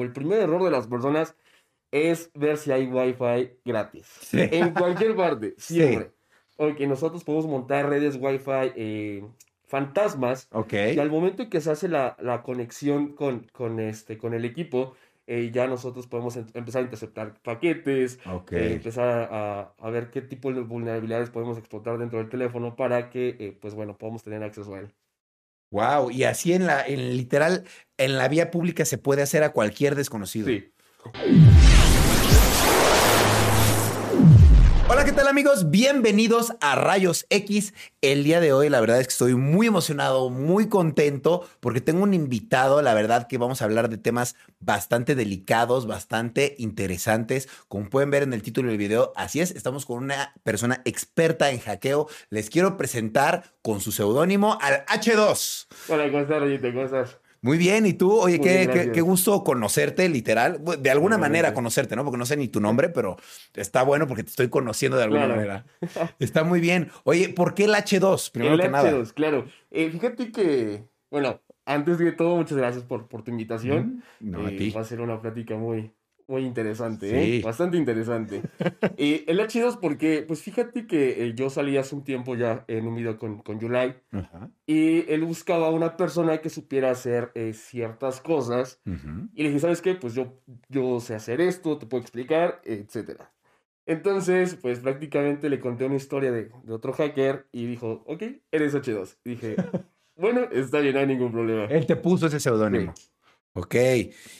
o el primer error de las personas es ver si hay Wi-Fi gratis. En cualquier parte, siempre. Sí. nosotros podemos montar redes Wi-Fi eh, fantasmas. Ok. Y al momento en que se hace la, la conexión con, con, este, con el equipo, eh, ya nosotros podemos empezar a interceptar paquetes, eh, empezar a, a, ver qué tipo de vulnerabilidades podemos explotar dentro del teléfono para que, eh, pues bueno, podamos tener acceso a él. Wow, y así en la, en literal, en la vía pública se puede hacer a cualquier desconocido. Sí. Hola, ¿qué tal amigos? Bienvenidos a Rayos X. El día de hoy la verdad es que estoy muy emocionado, muy contento porque tengo un invitado, la verdad que vamos a hablar de temas bastante delicados, bastante interesantes. Como pueden ver en el título del video, así es, estamos con una persona experta en hackeo. Les quiero presentar con su seudónimo al H2. Hola, ¿cómo estás, Rayito? ¿Cómo estás? Muy bien, ¿y tú? Oye, qué, qué, gusto conocerte, literal. De alguna manera conocerte, ¿no? Porque no sé ni tu nombre, pero está bueno porque te estoy conociendo de alguna manera. Está muy bien. Oye, ¿por qué el H2? Primero el que H2, nada. claro. Eh, fíjate que, bueno, antes de todo, muchas gracias por, por tu invitación. No, a eh, ti. Va a ser una plática muy, muy interesante, ¿eh? Bastante interesante. y el H2 porque, pues fíjate que eh, yo salí hace un tiempo ya en un video con, con Yulai y él buscaba a una persona que supiera hacer eh, ciertas cosas y le dije, ¿sabes qué? Pues yo, yo sé hacer esto, te puedo explicar, etcétera. Entonces, pues prácticamente le conté una historia de, de otro hacker y dijo, ok, eres H2. Y dije, bueno, está bien, no hay ningún problema. Él te puso ese seudónimo. Ok,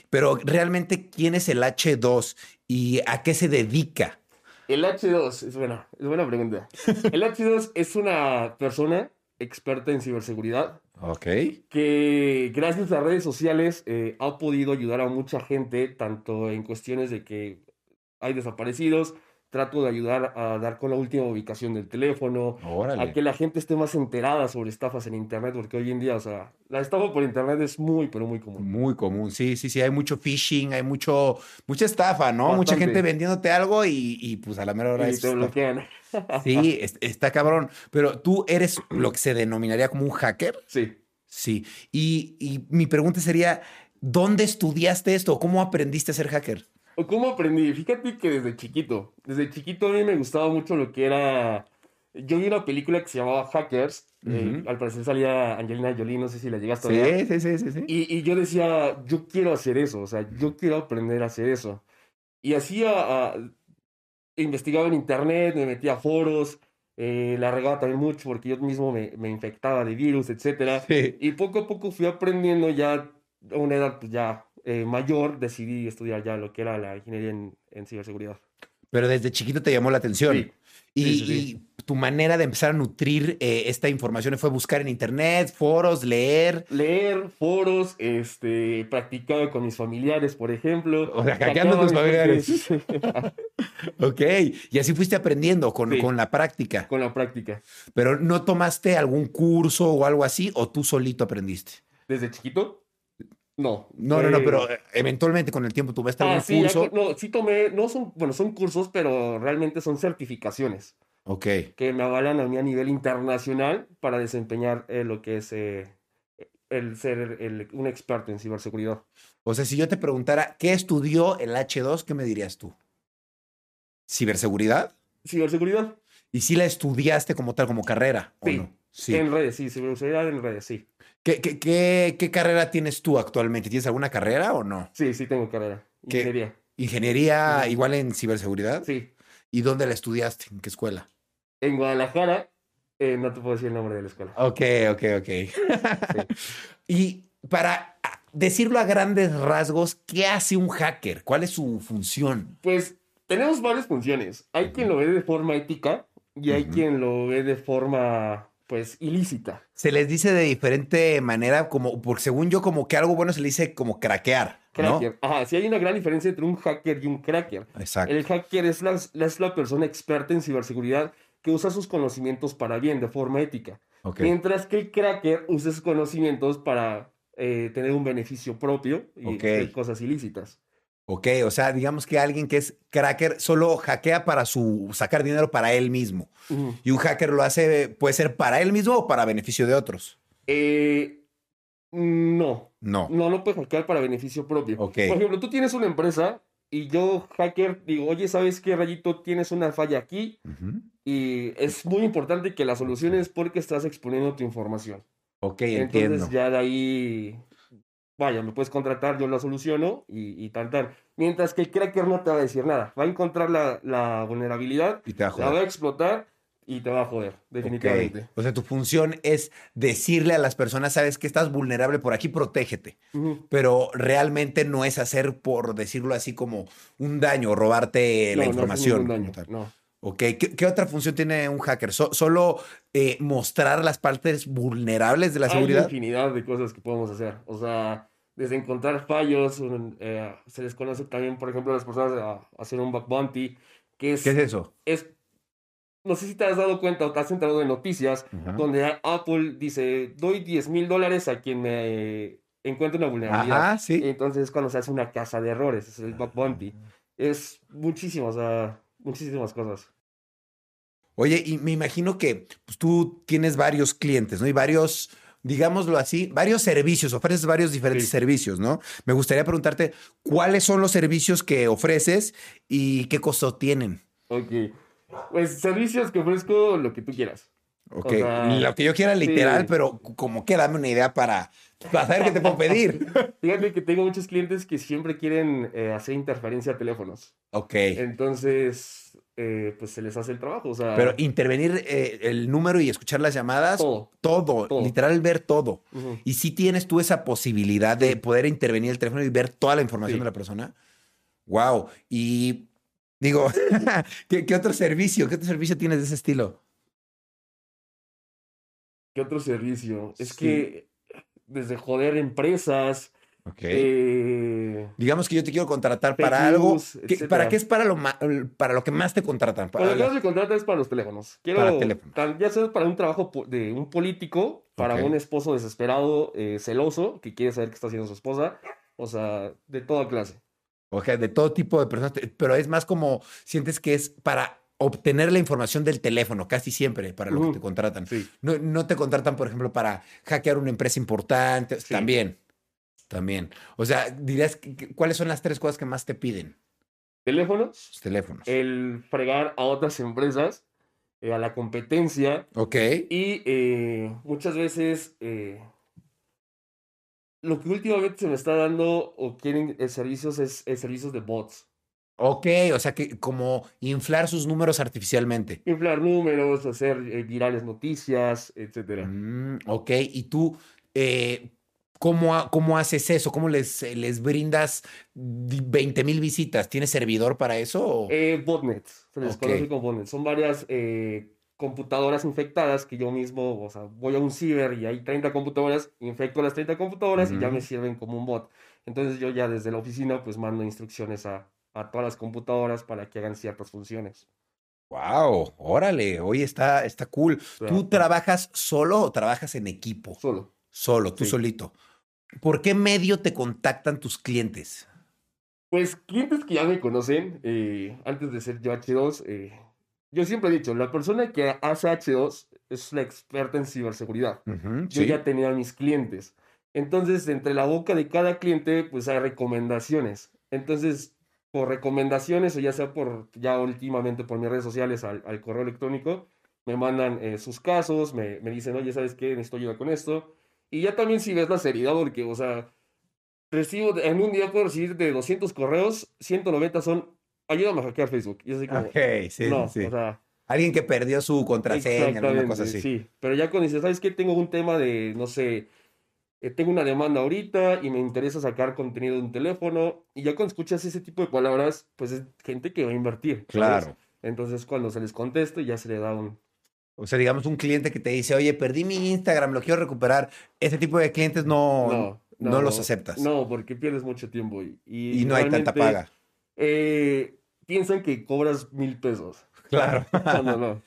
pero realmente, ¿quién es el H2 y a qué se dedica? El H2, es buena, es buena pregunta. El H2 es una persona experta en ciberseguridad. Ok. Que gracias a redes sociales eh, ha podido ayudar a mucha gente, tanto en cuestiones de que hay desaparecidos, trato de ayudar a dar con la última ubicación del teléfono, a que la gente esté más enterada sobre estafas en Internet, porque hoy en día, o sea, la estafa por Internet es muy, pero muy común. Muy común, sí, sí, sí, hay mucho phishing, hay mucho, mucha estafa, ¿no? Mucha gente vendiéndote algo y, y, pues a la mera hora... Y te bloquean. Sí, está cabrón, pero tú eres lo que se denominaría como un hacker. Sí. Sí, y, y mi pregunta sería, ¿dónde estudiaste esto? ¿Cómo aprendiste a ser hacker? ¿Cómo aprendí? Fíjate que desde chiquito, desde chiquito a mí me gustaba mucho lo que era... Yo vi una película que se llamaba Hackers, eh, al parecer salía Angelina Jolie, no sé si la llegaste a ver. Sí, sí, sí, sí. Y, y, yo decía, yo quiero hacer eso, o sea, yo quiero aprender a hacer eso. Y hacía, investigaba en internet, me metía a foros, eh, la regaba también mucho porque yo mismo me, me infectaba de virus, etc. Y poco a poco fui aprendiendo ya a una edad pues ya eh, mayor decidí estudiar ya lo que era la ingeniería en, ciberseguridad. Pero desde chiquito te llamó la atención. Y, tu manera de empezar a nutrir eh, esta información fue buscar en internet, foros, leer. Leer, foros, este, practicaba con mis familiares, por ejemplo. O sea, hackeando tus familiares. ok, y así fuiste aprendiendo con, con la práctica. Con la práctica. Pero ¿no tomaste algún curso o algo así o tú solito aprendiste? Desde chiquito, no. No, no, no, pero eventualmente con el tiempo tuve algún ah, sí, curso. no, sí tomé, no son, bueno, son cursos, pero realmente son certificaciones. Ok. Que me avalan a mí a nivel internacional para desempeñar eh, lo que es eh, el ser un experto en ciberseguridad. O sea, si yo te preguntara, ¿qué estudió el H2? ¿Qué me dirías tú? ¿Ciberseguridad? Ciberseguridad. ¿Y si la estudiaste como tal, como carrera? Sí. no? sí. En redes, sí, ciberseguridad en redes, sí. ¿Qué, qué, qué, carrera tienes tú actualmente? ¿Tienes alguna carrera o no? Sí, sí tengo carrera. Ingeniería. ¿Ingeniería igual en ciberseguridad? Sí. ¿Y dónde la estudiaste? ¿En qué escuela? En Guadalajara. Eh, no te puedo decir el nombre de la escuela. Ok, ok, ok. Y para decirlo a grandes rasgos, ¿qué hace un hacker? ¿Cuál es su función? Pues tenemos varias funciones. Hay quien lo ve de forma ética y hay quien lo ve de forma pues ilícita. Se les dice de diferente manera, como, porque según yo, como que algo bueno se le dice como craquear. Cracker. Ajá, sí hay una gran diferencia entre un hacker y un cracker. Exacto. El hacker es la, es la persona experta en ciberseguridad que usa sus conocimientos para bien, de forma ética. Mientras que el cracker usa sus conocimientos para eh, tener un beneficio propio y cosas ilícitas. Ok, o sea, digamos que alguien que es cracker solo hackea para su sacar dinero para él mismo. Y un hacker lo hace, puede ser para él mismo o para beneficio de otros. Eh, no. No. No, no puedes hackear para beneficio propio. Ok. Por ejemplo, tú tienes una empresa y yo, hacker, digo, oye, ¿sabes qué, Rayito? Tienes una falla aquí y es muy importante que la soluciones porque estás exponiendo tu información. Ok, Entonces entiendo. ya de ahí, vaya, me puedes contratar, yo la soluciono y, y tal, tal. Mientras que el cracker no te va a decir nada. Va a encontrar la, la vulnerabilidad, Y te va a la va a explotar y te va a joder, definitivamente. O sea, tu función es decirle a las personas, sabes que estás vulnerable por aquí, protégete. Pero realmente no es hacer, por decirlo así, como un daño, robarte No, la no información. ningún daño, no. Ok, ¿Qué, qué otra función tiene un hacker? So- ¿Solo eh, mostrar las partes vulnerables de la Hay seguridad? infinidad de cosas que podemos hacer. O sea, desde encontrar fallos, eh, se les conoce también, por ejemplo, a las personas a, hacer un bug bounty, que es, ¿Qué es eso? es, no sé si te has dado cuenta o te has enterado de noticias, donde Apple dice, doy 10 mil dólares a quien me encuentre una vulnerabilidad. Ajá, sí. Entonces es cuando se hace una casa de errores, es el bug bounty. Es muchísimo, o sea, muchísimas cosas. Oye, y me imagino que pues, tú tienes varios clientes, ¿no? Y varios, digámoslo así, varios servicios, ofreces varios diferentes Sí. servicios, ¿no? Me gustaría preguntarte cuáles son los servicios que ofreces y qué costo tienen. Ok. Pues servicios que ofrezco lo que tú quieras. Ok, sea, lo que yo quiera literal, sí. pero como que dame una idea para, para saber qué te puedo pedir. Fíjate que tengo muchos clientes que siempre quieren eh, hacer interferencia a teléfonos. Ok. Entonces, eh, pues se les hace el trabajo. O sea, Pero intervenir eh, el número y escuchar las llamadas, todo. todo, Todo. literal ver todo. Y si tienes tú esa posibilidad de poder intervenir el teléfono y ver toda la información Sí. de la persona. Wow. Y digo, ¿qué, qué otro servicio? ¿Qué otro servicio tienes de ese estilo? ¿Qué otro servicio? Es Sí. que desde joder empresas, Ok. eh, Digamos que yo te quiero contratar para algo. que-. ¿Para qué es para lo, para lo que más te contratan? Para Cuando la- acabas de contratar es para los teléfonos. Quiero, Para teléfonos. tan- ya sea para un trabajo de un político, para un esposo desesperado, eh, celoso, que quiere saber qué está haciendo su esposa. O sea, de toda clase. Ok, de todo tipo de personas, pero es más como sientes que es para obtener la información del teléfono, casi siempre, para lo que te contratan. Sí. No, no te contratan, por ejemplo, para hackear una empresa importante. Sí. También. También. O sea, dirías, ¿cuáles son las tres cosas que más te piden? Teléfonos, Los teléfonos. el fregar a otras empresas, eh, a la competencia. ok. Y eh, muchas veces eh, lo que últimamente se me está dando o quieren servicios es, es servicios de bots. Ok, o sea, que como inflar sus números artificialmente. Inflar números, hacer eh, virales noticias, etcétera. Mm, ok, y tú, eh, ¿cómo, ¿cómo haces eso? ¿Cómo les, les brindas 20 mil visitas? ¿Tienes servidor para eso? Eh, botnets, se les conoce como botnets. Son varias eh, computadoras infectadas que yo mismo, o sea, voy a un ciber y hay 30 computadoras, infecto las 30 computadoras y ya me sirven como un bot. Entonces yo ya desde la oficina pues mando instrucciones a, a todas las computadoras para que hagan ciertas funciones. Wow, órale, hoy está, está cool. ¿Tú trabajas solo o trabajas en equipo? Solo. Solo, tú Sí. solito. ¿Por qué medio te contactan tus clientes? Pues clientes que ya me conocen, eh, antes de ser yo H2, eh, yo siempre he dicho, la persona que hace H2 es la experta en ciberseguridad. Ujú, Yo sí. ya tenía a mis clientes. Entonces, entre la boca de cada cliente, pues hay recomendaciones. Entonces, por recomendaciones, o ya sea por, ya últimamente por mis redes sociales al, al correo electrónico, me mandan eh, sus casos, me, me dicen, oye, ¿sabes qué? Necesito ayuda con esto. Y ya también si ves la seriedad, porque, o sea, recibo, en un día puedo recibir de 200 correos, 190 son, ayúdame a hackear Facebook. Y así como, Ok, sí, no, sí. o sea, Alguien que perdió su contraseña, alguna cosa así. Sí, pero ya cuando dices, ¿sabes qué? Tengo un tema de, no sé, eh, tengo una demanda ahorita y me interesa sacar contenido de un teléfono. Y ya cuando escuchas ese tipo de palabras, pues es gente que va a invertir. ¿sabes? Claro. Entonces cuando se les contesta, ya se le da un... O sea, digamos un cliente que te dice, oye, perdí mi Instagram, lo quiero recuperar. Ese tipo de clientes no, no, los aceptas. No, porque pierdes mucho tiempo y, y y no hay tanta paga. eh, piensan que cobras mil pesos. Claro. No, no, no.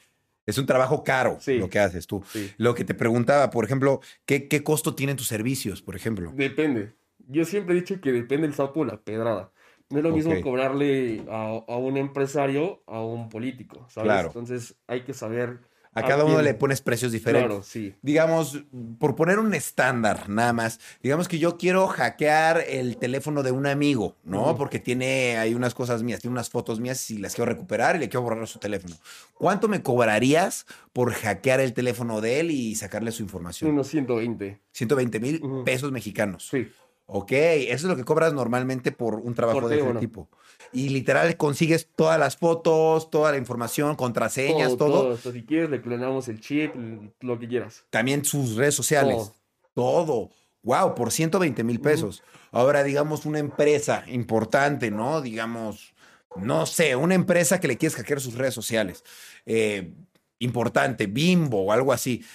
Es un trabajo caro Sí. lo que haces tú. Sí. Lo que te preguntaba, por ejemplo, ¿qué, qué costo tienen tus servicios, por ejemplo? Depende. Yo siempre he dicho que depende el sapo de la pedrada. No es lo mismo Ok. cobrarle a, a un empresario a un político, ¿sabes? Claro. Entonces hay que saber A cada uno le pones precios diferentes. Claro, sí. Digamos, por poner un estándar, nada más. Digamos que yo quiero hackear el teléfono de un amigo, ¿no? Porque tiene hay unas cosas mías, tiene unas fotos mías y las quiero recuperar y le quiero borrar su teléfono. ¿Cuánto me cobrarías por hackear el teléfono de él y sacarle su información? Unos 120. 120 mil pesos mexicanos. Sí. Ok, eso es lo que cobras normalmente por un trabajo de ese tipo. Y literal consigues todas las fotos, toda la información, contraseñas, todo. todo. Si quieres, le clonamos el chip, lo que quieras. También sus redes sociales. Todo. Wow, por 120 mil pesos. Ahora, digamos, una empresa importante, ¿no? Digamos, no sé, una empresa que le quieres hackear sus redes sociales. Eh, importante, Bimbo o algo así.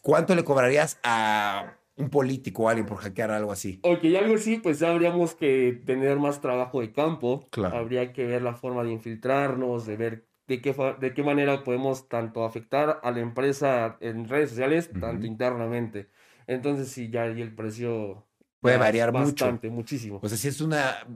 ¿Cuánto le cobrarías a un político o alguien por hackear algo así. Ok, algo así, pues habríamos que tener más trabajo de campo. Claro. Habría que ver la forma de infiltrarnos, de ver de qué, de qué manera podemos tanto afectar a la empresa en redes sociales, tanto internamente. Entonces, sí, ya ahí el precio puede variar bastante, mucho. muchísimo. O sea, si es una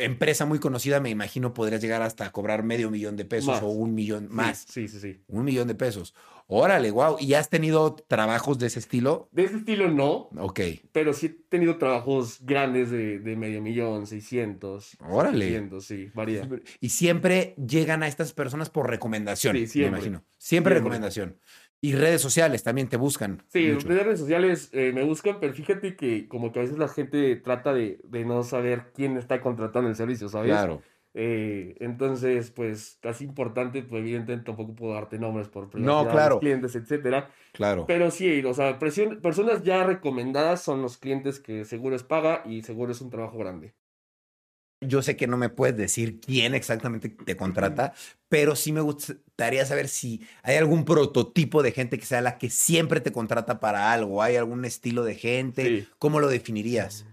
empresa muy conocida, me imagino podrías llegar hasta cobrar medio millón de pesos o un millón más. Sí, sí, sí. Un millón de pesos. Órale, wow. ¿Y has tenido trabajos de ese estilo? De ese estilo no. Ok. Pero sí he tenido trabajos grandes de, medio millón, 600. Órale. 600, sí, varía. Y siempre llegan a estas personas por recomendación, sí, siempre. me imagino. Siempre, recomendación. Y redes sociales también te buscan. Sí, redes sociales eh, me buscan, pero fíjate que como que a veces la gente trata de, de no saber quién está contratando el servicio, ¿sabes? Claro. Eh, entonces, pues, casi importante, pues evidentemente tampoco puedo darte nombres por no, claro. clientes, etcétera. Claro. Pero sí, o sea, personas ya recomendadas son los clientes que seguro es paga y seguro es un trabajo grande. Yo sé que no me puedes decir quién exactamente te contrata, pero sí me gustaría saber si hay algún prototipo de gente que sea la que siempre te contrata para algo. ¿Hay algún estilo de gente? ¿Cómo lo definirías?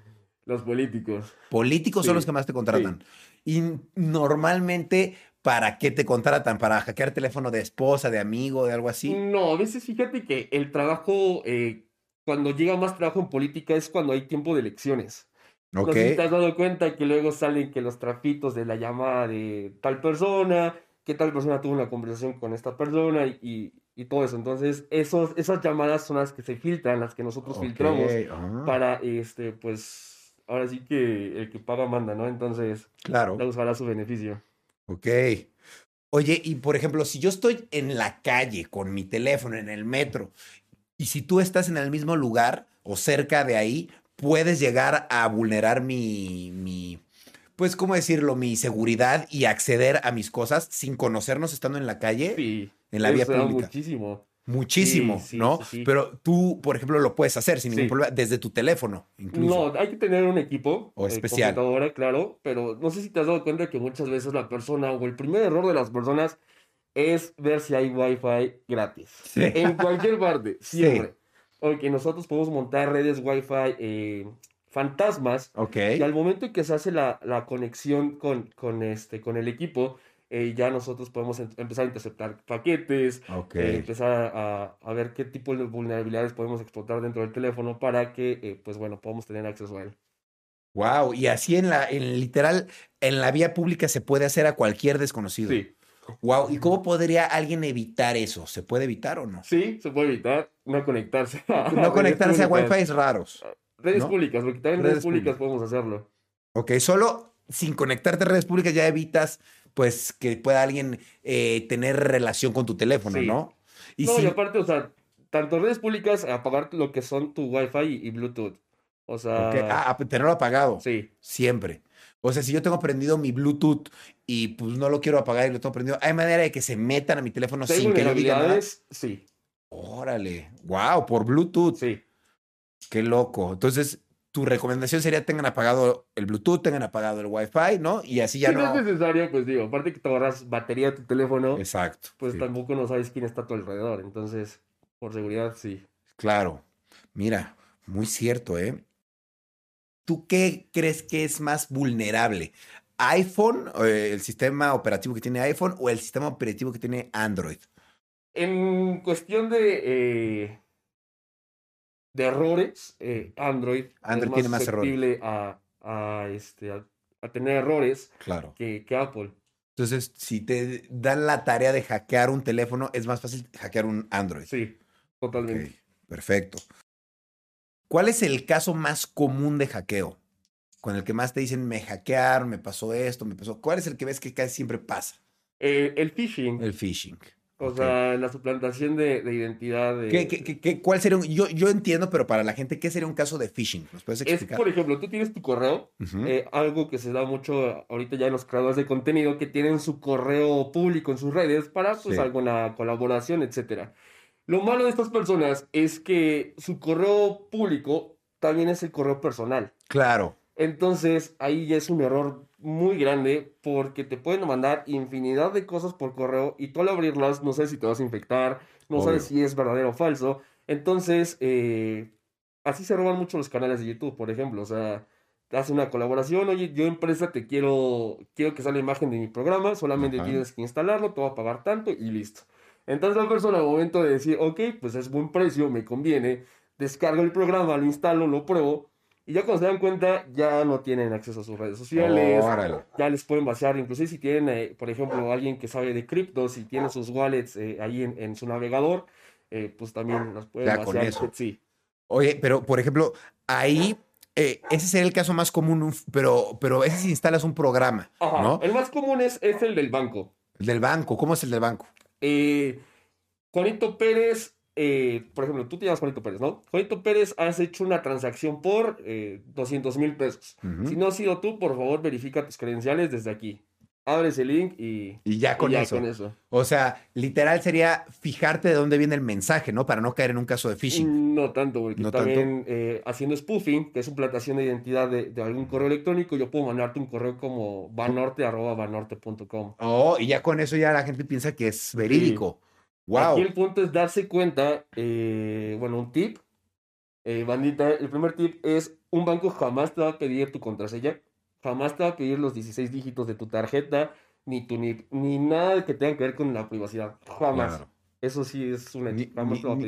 Los políticos. Políticos son los que más te contratan. Y normalmente, ¿para qué te contratan? ¿Para hackear teléfono de esposa, de amigo, de algo así? No, a veces fíjate que el trabajo, eh, cuando llega más trabajo en política es cuando hay tiempo de elecciones. Okay. No sé si te has dado cuenta que luego salen que los trafitos de la llamada de tal persona, que tal persona tuvo una conversación con esta persona y, y todo eso. Entonces, esos, esas llamadas son las que se filtran, las que nosotros filtramos ah. para, este, pues, ahora sí que el que paga manda, ¿no? Entonces, claro. la usará a su beneficio. Ok. Oye, y por ejemplo, si yo estoy en la calle con mi teléfono, en el metro, y si tú estás en el mismo lugar o cerca de ahí, puedes llegar a vulnerar mi, mi pues, ¿cómo decirlo? Mi seguridad y acceder a mis cosas sin conocernos estando en la calle. Sí. En la vía pública. muchísimo muchísimo, ¿no? Pero tú, por ejemplo, lo puedes hacer sin ningún problema desde tu teléfono, incluso. No, hay que tener un equipo. O eh, especial. computadora, claro, pero no sé si te has dado cuenta que muchas veces la persona o el primer error de las personas es ver si hay wifi gratis. En cualquier parte, siempre. Porque nosotros podemos montar redes wifi eh, fantasmas. Ok. Y al momento en que se hace la, la conexión con, con, este, con el equipo, eh, ya nosotros podemos empezar a interceptar paquetes, eh, empezar a, a, ver qué tipo de vulnerabilidades podemos explotar dentro del teléfono para que, eh, pues bueno, podamos tener acceso a él. Wow, y así en la, en literal, en la vía pública se puede hacer a cualquier desconocido. Sí. Wow, ¿y cómo podría alguien evitar eso? ¿Se puede evitar o no? Sí, se puede evitar no conectarse. no conectarse a Wi-Fi raros. Redes públicas, porque también en redes, públicas podemos hacerlo. Ok, solo sin conectarte a redes públicas ya evitas pues que pueda alguien eh, tener relación con tu teléfono, ¿no? Y no, y aparte, o sea, tanto redes públicas, apagar lo que son tu Wi-Fi y, Bluetooth. O sea. Ah, tenerlo apagado. Sí. Siempre. O sea, si yo tengo prendido mi Bluetooth y pues no lo quiero apagar y lo tengo prendido, ¿hay manera de que se metan a mi teléfono sin que lo diga nada? Sí. Órale. Wow, por Bluetooth. Sí. Qué loco. Entonces, tu recomendación sería tengan apagado el Bluetooth, tengan apagado el Wi-Fi, ¿no? Y así ya no... no... es necesario, pues digo, aparte que te ahorras batería de tu teléfono. Exacto. Pues tampoco no sabes quién está a tu alrededor. Entonces, por seguridad, sí. Claro. Mira, muy cierto, ¿eh? ¿Tú qué crees que es más vulnerable? ¿iPhone, eh, el sistema operativo que tiene iPhone o el sistema operativo que tiene Android? En cuestión de... Eh de errores, eh, Android, Android tiene más errores. A, a, este, a, tener errores claro. que, que, Apple. Entonces, si te dan la tarea de hackear un teléfono, es más fácil hackear un Android. Sí, totalmente. perfecto. ¿Cuál es el caso más común de hackeo? Con el que más te dicen, me hackearon, me pasó esto, me pasó. ¿Cuál es el que ves que casi siempre pasa? Eh, el phishing. El phishing. O sea, la suplantación de, identidad. ¿Qué, qué, cuál sería un, yo, yo entiendo, pero para la gente, ¿qué sería un caso de phishing? ¿Nos puedes explicar? Es, por ejemplo, tú tienes tu correo, eh, algo que se da mucho ahorita ya en los creadores de contenido, que tienen su correo público en sus redes para pues alguna colaboración, etcétera. Lo malo de estas personas es que su correo público también es el correo personal. Claro. Entonces, ahí ya es un error muy grande porque te pueden mandar infinidad de cosas por correo y tú al abrirlas no sabes si te vas a infectar, no sabes si es verdadero o falso. Entonces, eh, así se roban mucho los canales de YouTube, por ejemplo. O sea, te hace una colaboración, oye, yo empresa te quiero, quiero que salga la imagen de mi programa, solamente tienes que instalarlo, te voy a pagar tanto y listo. Entonces la persona al momento de decir, ok, pues es buen precio, me conviene, descargo el programa, lo instalo, lo pruebo y ya cuando se dan cuenta, ya no tienen acceso a sus redes sociales. ya les pueden vaciar, inclusive si tienen, eh, por ejemplo, alguien que sabe de cripto, si tiene sus wallets eh, ahí en, su navegador, eh, pues también las pueden ya, vaciar. Con eso. Sí. Oye, pero por ejemplo, ahí ese sería el caso más común, pero, pero ese si instalas un programa. ¿no? El más común es, es el del banco. El del banco, ¿cómo es el del banco? Juanito Pérez eh, por ejemplo, tú te llamas Juanito Pérez, ¿no? Juanito Pérez, has hecho una transacción por 200 eh, mil pesos. Si no has sido tú, por favor, verifica tus credenciales desde aquí. Abre ese link y, y ya, con, eso. O sea, literal sería fijarte de dónde viene el mensaje, ¿no? Para no caer en un caso de phishing. No tanto, porque también eh, haciendo spoofing, que es suplantación de identidad de, algún correo electrónico, yo puedo mandarte un correo como vanorte.vanorte.com. Oh, y ya con eso ya la gente piensa que es verídico. Aquí el punto es darse cuenta, eh, bueno, un tip, eh, bandita, el primer tip es, un banco jamás te va a pedir tu contraseña, jamás te va a pedir los 16 dígitos de tu tarjeta, ni tu NIP, ni nada que tenga que ver con la privacidad, jamás. Eso sí es una ni,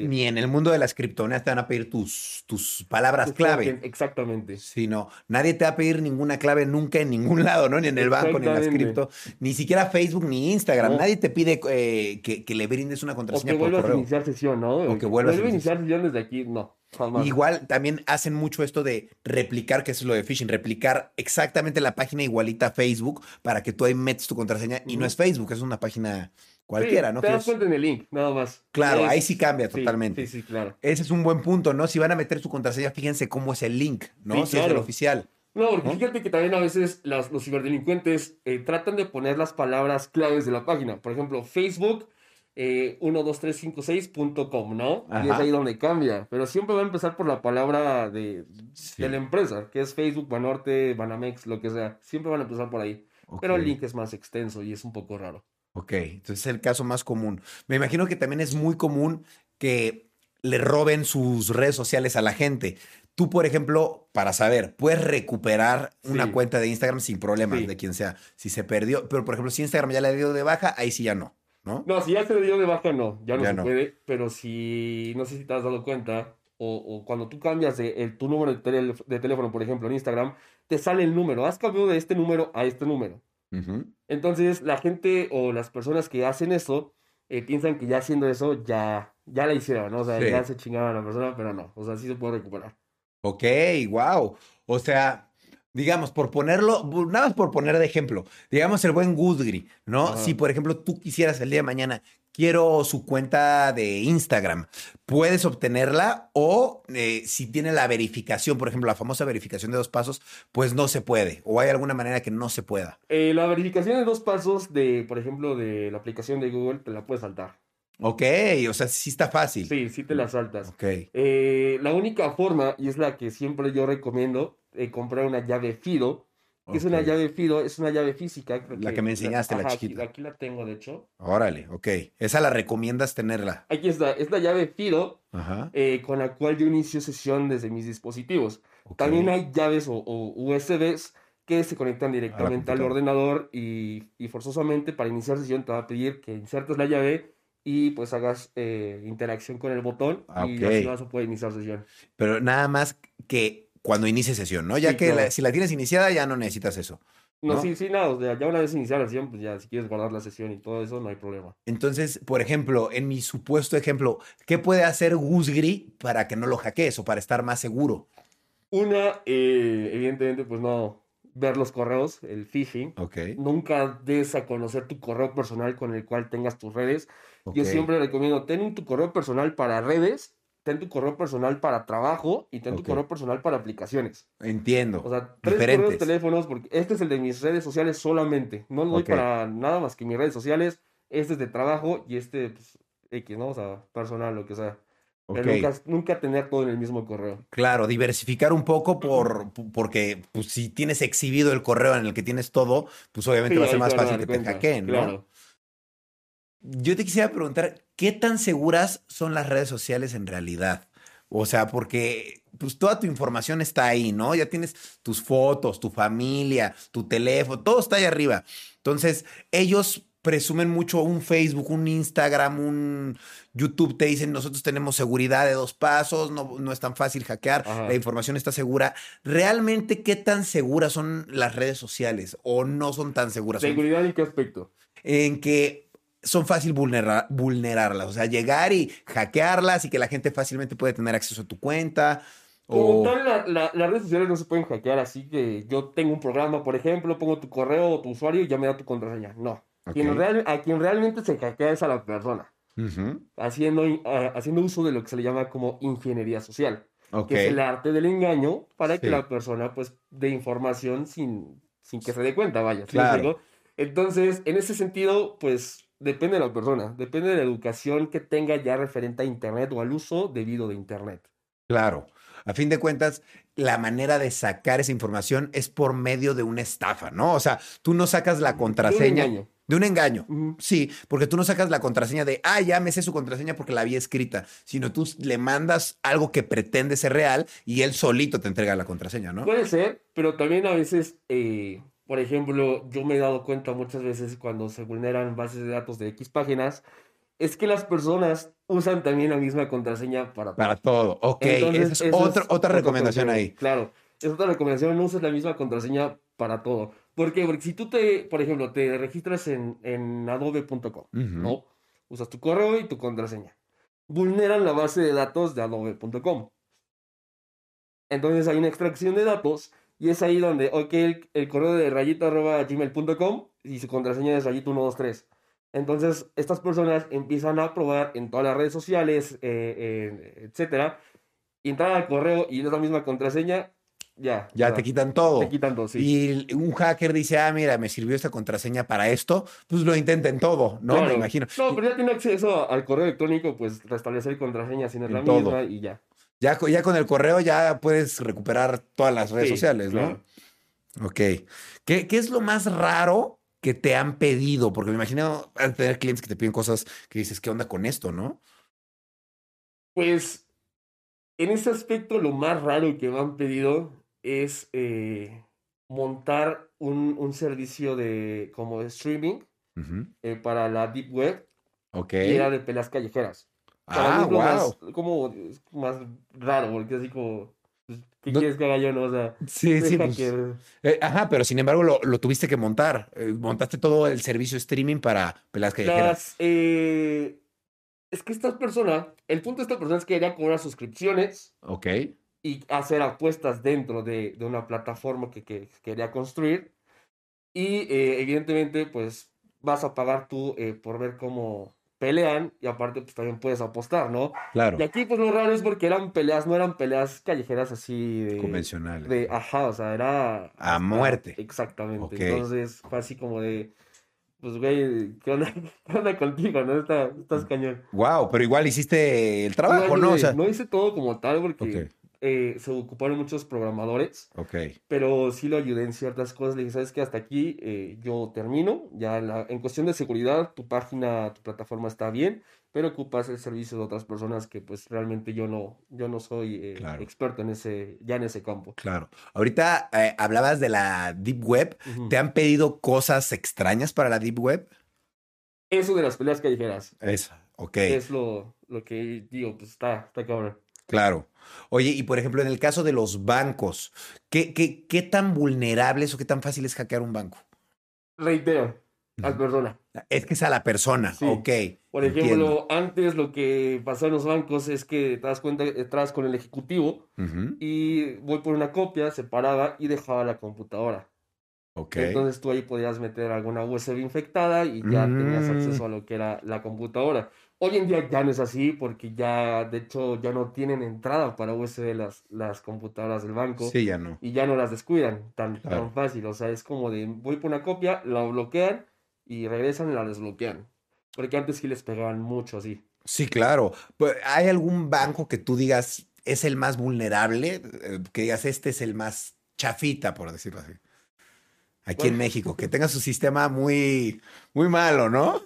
ni, en el mundo de las criptomonedas te van a pedir tus, tus palabras clave. Exactamente. Sí, no. Nadie te va a pedir ninguna clave nunca en ningún lado, ¿no? Ni en el banco, ni en las cripto. Ni siquiera Facebook, ni Instagram. Nadie te pide eh, que, le brindes una contraseña o que vuelvas a iniciar sesión, ¿no? O que vuelvas a iniciar sesión desde aquí, no. Igual también hacen mucho esto de replicar, que es lo de phishing, replicar exactamente la página igualita a Facebook para que tú ahí metes tu contraseña y no es Facebook, es una página cualquiera, ¿no? Te das cuenta en el link, nada más. Claro, ahí sí cambia totalmente. Sí, sí, claro. Ese es un buen punto, ¿no? Si van a meter su contraseña, fíjense cómo es el link, ¿no? si es el oficial. No, porque fíjate que también a veces los ciberdelincuentes eh, tratan de poner las palabras claves de la página. Por ejemplo, Facebook eh, 12356.com, ¿no? Y es ahí donde cambia. Pero siempre va a empezar por la palabra de, de la empresa, que es Facebook, Banorte, Banamex, lo que sea. Siempre van a empezar por ahí. Pero el link es más extenso y es un poco raro. Ok, entonces es el caso más común. Me imagino que también es muy común que le roben sus redes sociales a la gente. Tú, por ejemplo, para saber, puedes recuperar una cuenta de Instagram sin problemas de quien sea. Si se perdió, pero por ejemplo, si Instagram ya le dio de baja, ahí sí ya no. ¿No? si ya se le dio de baja, no, ya no se puede, pero si, no sé si te has dado cuenta, o, cuando tú cambias de, tu número de, teléfono, por ejemplo, en Instagram, te sale el número, has cambiado de este número a este número. Entonces, la gente o las personas que hacen eso, eh, piensan que ya haciendo eso, ya, ya la hicieron, ¿no? O sea, ya se chingaban a la persona, pero no, o sea, sí se puede recuperar. Ok, wow. O sea, digamos, por ponerlo, nada más por poner de ejemplo, digamos el buen Goodgri, ¿no? Si, por ejemplo, tú quisieras el día de mañana, quiero su cuenta de Instagram, puedes obtenerla o eh, si tiene la verificación, por ejemplo, la famosa verificación de dos pasos, pues no se puede o hay alguna manera que no se pueda. Eh, la verificación de dos pasos de, por ejemplo, de la aplicación de Google, te la puedes saltar. Ok, o sea, sí está fácil. Sí, sí te la saltas. Ok. Eh, la única forma, y es la que siempre yo recomiendo, eh, comprar una llave FIDO. Que es una llave FIDO, es una llave física. la que, me enseñaste, la, chiquita. Aquí, la tengo, de hecho. Órale, ok. Esa la recomiendas tenerla. Aquí está, es la llave FIDO eh, con la cual yo inicio sesión desde mis dispositivos. También hay llaves o, USBs que se conectan directamente al ordenador y, y, forzosamente para iniciar sesión te va a pedir que insertes la llave y pues hagas eh, interacción con el botón ah, y así vas a poder iniciar sesión. Pero nada más que cuando inicie sesión, ¿no? Ya que si la tienes iniciada ya no necesitas eso. No, sí, sí, nada, ya una vez iniciada la sesión, pues ya si quieres guardar la sesión y todo eso, no hay problema. Entonces, por ejemplo, en mi supuesto ejemplo, ¿qué puede hacer Gusgri para que no lo hackees o para estar más seguro? Una, eh, evidentemente, pues no, ver los correos, el phishing. Ok. Nunca des a conocer tu correo personal con el cual tengas tus redes. Yo siempre recomiendo, ten tu correo personal para redes ten tu correo personal para trabajo y ten tu correo personal para aplicaciones. Entiendo. O sea, tres correos teléfonos, porque este es el de mis redes sociales solamente. No lo doy para nada más que mis redes sociales. Este es de trabajo y este, pues, X, ¿no? O sea, personal, lo que sea. Pero nunca, nunca, tener todo en el mismo correo. Claro, diversificar un poco por, porque pues, si tienes exhibido el correo en el que tienes todo, pues obviamente va a ser más fácil que te hackeen, ¿no? Claro. Yo te quisiera preguntar, ¿qué tan seguras son las redes sociales en realidad? O sea, porque pues toda tu información está ahí, ¿no? Ya tienes tus fotos, tu familia, tu teléfono, todo está ahí arriba. Entonces, ellos presumen mucho un Facebook, un Instagram, un YouTube, te dicen, nosotros tenemos seguridad de dos pasos, no, no es tan fácil hackear, la información está segura. ¿Realmente qué tan seguras son las redes sociales o no son tan seguras? ¿Seguridad en qué aspecto? En que son fácil vulnerarlas, o sea, llegar y hackearlas y que la gente fácilmente puede tener acceso a tu cuenta. Como tal, las redes sociales no se pueden hackear, así que yo tengo un programa, por ejemplo, pongo tu correo o tu usuario y ya me da tu contraseña. No. a quien realmente se hackea es a la persona. haciendo, haciendo uso de lo que se le llama como ingeniería social. Que es el arte del engaño para que la persona pues dé información sin, sin que se dé cuenta, vaya. Claro. Entonces, en ese sentido, pues depende de la persona, depende de la educación que tenga ya referente a Internet o al uso debido de Internet. Claro. A fin de cuentas, la manera de sacar esa información es por medio de una estafa, ¿no? O sea, tú no sacas la contraseña. De un engaño. De un engaño. Sí, porque tú no sacas la contraseña de, ah, ya me sé su contraseña porque la había escrita, sino tú le mandas algo que pretende ser real y él solito te entrega la contraseña, ¿no? Puede ser, pero también a veces eh, por ejemplo, yo me he dado cuenta muchas veces cuando se vulneran bases de datos de X páginas, es que las personas usan también la misma contraseña para todo. Para todo, ok. Esa es, otra, recomendación ahí. Claro, es otra recomendación, no uses la misma contraseña para todo. ¿Por qué? Porque si tú te, por ejemplo, te registras en, en adobe.com, ¿no? Usas tu correo y tu contraseña. Vulneran la base de datos de adobe.com. Entonces hay una extracción de datos y es ahí donde, ok, el, correo de rayito arroba gmail.com y su contraseña es rayito 123. Entonces, estas personas empiezan a probar en todas las redes sociales, eh, etcétera, y entran al correo y es la misma contraseña, ya. Ya te quitan todo. Te quitan todo, sí. Y un hacker dice, ah, mira, me sirvió esta contraseña para esto, pues lo intenten todo, ¿no? Me imagino. No, pero ya tiene acceso al correo electrónico, pues restablecer contraseña si no es la misma y ya. Ya, ya con el correo ya puedes recuperar todas las redes sociales, ¿no? Ok. ¿Qué, ¿Qué, es lo más raro que te han pedido? Porque me imagino tener clientes que te piden cosas que dices, ¿qué onda con esto, no? Pues en ese aspecto lo más raro que me han pedido es eh, montar un, un, servicio de como de streaming eh, para la Deep Web. Ok. Y era de pelas callejeras ah, wow. Más, como más raro, porque así como, pues, ¿qué quieres que haga yo? No? O sea, sí, sí. Pues, eh, ajá, pero sin embargo lo, lo tuviste que montar. Eh, montaste todo el servicio streaming para pelas callejeras. Eh, es que esta persona, el punto de esta persona es que quería cobrar suscripciones. Ok. Y hacer apuestas dentro de, de una plataforma que, que, quería construir. Y evidentemente, pues vas a pagar tú por ver cómo pelean y aparte pues también puedes apostar, ¿no? Claro. Y aquí pues lo raro es porque eran peleas, no eran peleas callejeras así de... Convencionales. De, ajá, o sea, era... A muerte. exactamente. Entonces fue así como de... Pues, güey, ¿qué onda, ¿qué onda contigo, no? estás cañón. Wow, pero igual hiciste el trabajo, ¿no? O sea... No hice todo como tal porque... Eh, se ocuparon muchos programadores. Ok. Pero sí lo ayudé en ciertas cosas. Le dije, ¿sabes qué? Hasta aquí eh, yo termino. Ya en cuestión de seguridad, tu página, tu plataforma está bien, pero ocupas el servicio de otras personas que pues realmente yo no, yo no soy eh, experto en ese, ya en ese campo. Claro. Ahorita hablabas de la Deep Web. ¿Te han pedido cosas extrañas para la Deep Web? Eso de las peleas callejeras. Eso, ok. Es lo, lo que digo, pues está, está cabrón. Claro. Oye, y por ejemplo, en el caso de los bancos, ¿qué, qué, qué tan vulnerables o qué tan fácil es hackear un banco? Reitero, a la persona. Es que es a la persona, ok. Por ejemplo, antes lo que pasaba en los bancos es que te das cuenta, entras con el ejecutivo y voy por una copia, se paraba y dejaba la computadora. Okay. Entonces tú ahí podías meter alguna USB infectada y ya tenías mm. acceso a lo que era la computadora. Hoy en día ya no es así porque ya, de hecho, ya no tienen entrada para USB las, las computadoras del banco. Sí, ya no. Y ya no las descuidan tan, tan fácil. O sea, es como de, voy por una copia, la bloquean y regresan y la desbloquean. Porque antes sí les pegaban mucho así. Sí, claro. Pues, ¿Hay algún banco que tú digas es el más vulnerable? Eh, que digas, este es el más chafita, por decirlo así. Aquí en México, que tenga su sistema muy, muy malo, ¿no?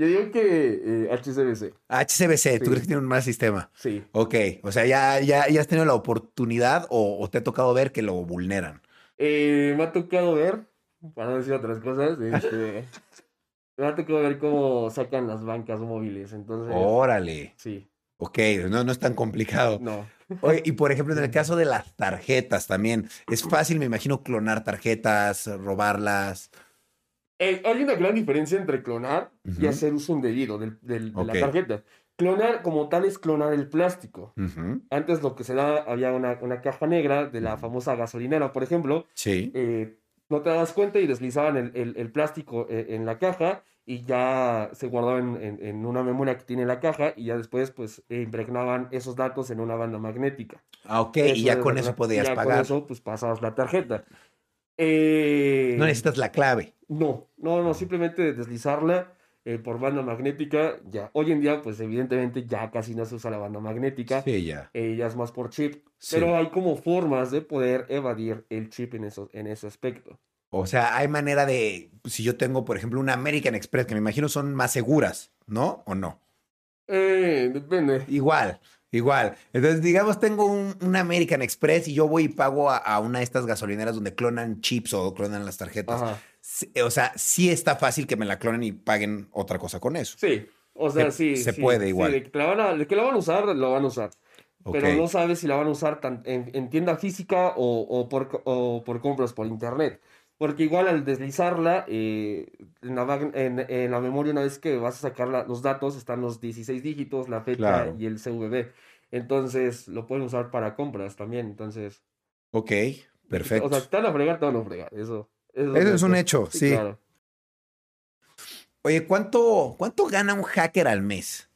Yo digo que HCBC. Eh, HCBC, ¿tú crees que tiene un mal sistema? Sí. Ok, o sea, ¿ya, ya, ya has tenido la oportunidad o, te ha tocado ver que lo vulneran? Eh, me ha tocado ver, para no decir otras cosas, este, me ha tocado ver cómo sacan las bancas móviles, entonces... Órale. Sí. Ok, no, no es tan complicado. No. Oye, y por ejemplo, en el caso de las tarjetas también, es fácil, me imagino, clonar tarjetas, robarlas. Eh, hay una gran diferencia entre clonar y hacer uso indebido de la tarjeta. Clonar como tal es clonar el plástico. Antes lo que se da, había una, una caja negra de la famosa gasolinera, por ejemplo. Sí. Eh, no te das cuenta y deslizaban el, el, plástico eh, en la caja y ya se guardaba en, en, una memoria que tiene la caja y ya después pues impregnaban esos datos en una banda magnética. Ah, ok, y ya con eso podías ya pagar. Con eso pues pasabas la tarjeta. Eh, no necesitas la clave. No, no, no, simplemente deslizarla eh, por banda magnética, ya. Hoy en día, pues evidentemente ya casi no se usa la banda magnética. Sí, ya. Eh, ya es más por chip. Pero hay como formas de poder evadir el chip en, eso, en ese aspecto. O sea, hay manera de, si yo tengo, por ejemplo, una American Express, que me imagino son más seguras, ¿no? ¿O no? Eh, depende. Igual. Igual. Entonces, digamos, tengo un, American Express y yo voy y pago a, una de estas gasolineras donde clonan chips o clonan las tarjetas. O sea, sí está fácil que me la clonen y paguen otra cosa con eso. Sí. O sea, sí. Se puede igual. de, que la van a, que la van a usar, lo van a usar. Pero no sabes si la van a usar en, tienda física o, por, o por compras por internet. Porque igual al deslizarla eh, en, la, en, la, memoria, una vez que vas a sacar los datos, están los 16 dígitos, la fecha y el CVV. Entonces lo pueden usar para compras también. Entonces. Ok, perfecto. O sea, están a fregar, te van a fregar. Eso, eso, es un hecho, sí. Oye, ¿cuánto, ¿cuánto gana un hacker al mes?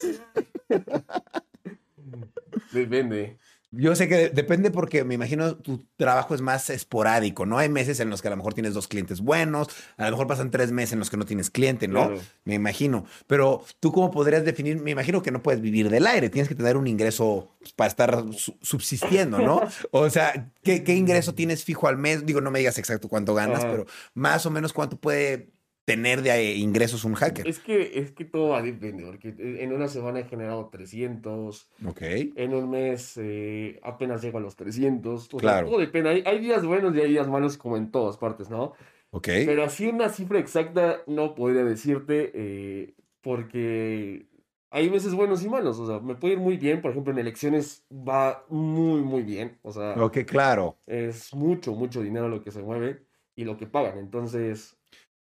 Depende. Yo sé que depende porque me imagino tu trabajo es más esporádico, ¿no? Hay meses en los que a lo mejor tienes dos clientes buenos, a lo mejor pasan tres meses en los que no tienes cliente, ¿no? Me imagino. Pero tú cómo podrías definir, me imagino que no puedes vivir del aire, tienes que tener un ingreso pues, para estar subsistiendo, ¿no? O sea, ¿qué, ¿qué, ingreso tienes fijo al mes? Digo, no me digas exacto cuánto ganas, pero más o menos cuánto puede tener de ingresos un hacker. Es que, es que todo va a depender, porque en una semana he generado 300. Ok. En un mes eh, apenas llego a los 300. claro. todo depende. Hay, días buenos y hay días malos como en todas partes, ¿no? Ok. Pero así una cifra exacta no podría decirte eh, porque hay meses buenos y malos. O sea, me puede ir muy bien. Por ejemplo, en elecciones va muy, muy bien. O sea. Ok, claro. Es mucho, mucho dinero lo que se mueve y lo que pagan. Entonces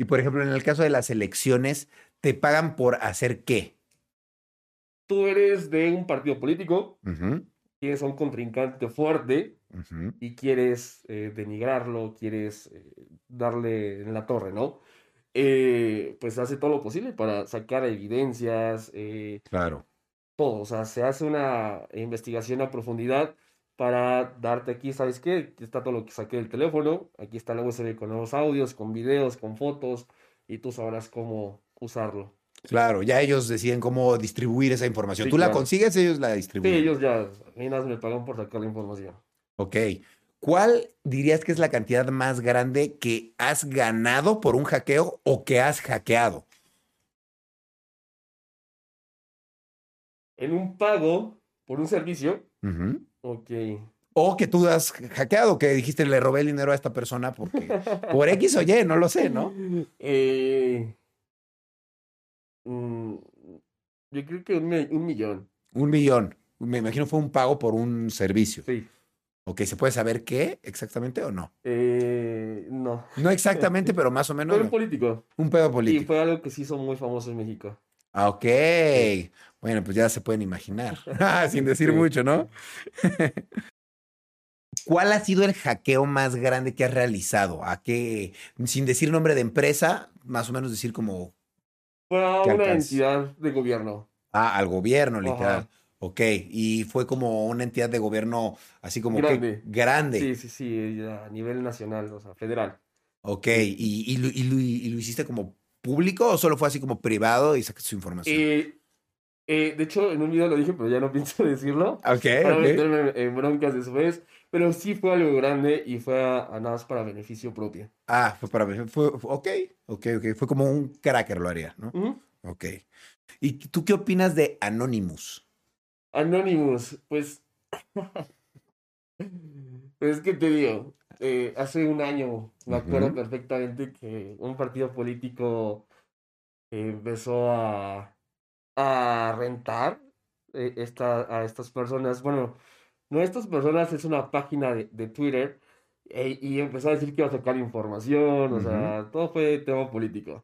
y por ejemplo, en el caso de las elecciones, ¿te pagan por hacer qué? Tú eres de un partido político, tienes a un contrincante fuerte y quieres eh, denigrarlo, quieres eh, darle en la torre, ¿no? Eh, pues hace todo lo posible para sacar evidencias. claro. Todo, o sea, se hace una investigación a profundidad para darte aquí, ¿sabes qué? Aquí está todo lo que saqué del teléfono, aquí está la USB con nuevos audios, con videos, con fotos, y tú sabrás cómo usarlo. Claro, ya ellos deciden cómo distribuir esa información. ¿Tú la consigues? Ellos la distribuyen. Sí, ellos ya, a mí me pagan por sacar la información. Ok. ¿Cuál dirías que es la cantidad más grande que has ganado por un hackeo o que has hackeado? En un pago por un servicio, Ok. O que tú has hackeado, que dijiste le robé el dinero a esta persona porque por X o Y, no lo sé, ¿no? Eh, mm, yo creo que un, millón. Un millón. Me imagino fue un pago por un servicio. Sí. Ok, ¿se puede saber qué exactamente o no? Eh, no. No exactamente, pero más o menos. Fue un político. Un pedo político. Y fue algo que se hizo muy famoso en México. Ah, ok. Bueno, pues ya se pueden imaginar. Sin decir mucho, ¿no? ¿Cuál ha sido el hackeo más grande que has realizado? ¿A qué? Sin decir nombre de empresa, más o menos decir como. Fue a una entidad de gobierno. Ah, al gobierno, literal. Ok, y fue como una entidad de gobierno así como grande. grande. Sí, sí, sí, a nivel nacional, o sea, federal. Ok, ¿Y, y, lo, hiciste como público o solo fue así como privado y sacaste su información? Eh, eh, de hecho, en un video lo dije, pero ya no pienso decirlo. Ok, Para meterme en broncas después. Pero sí fue algo grande y fue a, nada más para beneficio propio. Ah, fue para beneficio. Ok, ok, ok. Fue como un cracker lo haría, ¿no? Ok. ¿Y tú qué opinas de Anonymous? Anonymous, pues. pues es que te digo, eh, hace un año me acuerdo perfectamente que un partido político empezó a, a rentar eh, esta, a estas personas. Bueno, no estas personas es una página de, de Twitter eh, y empezó a decir que iba a sacar información, o sea, todo fue tema político.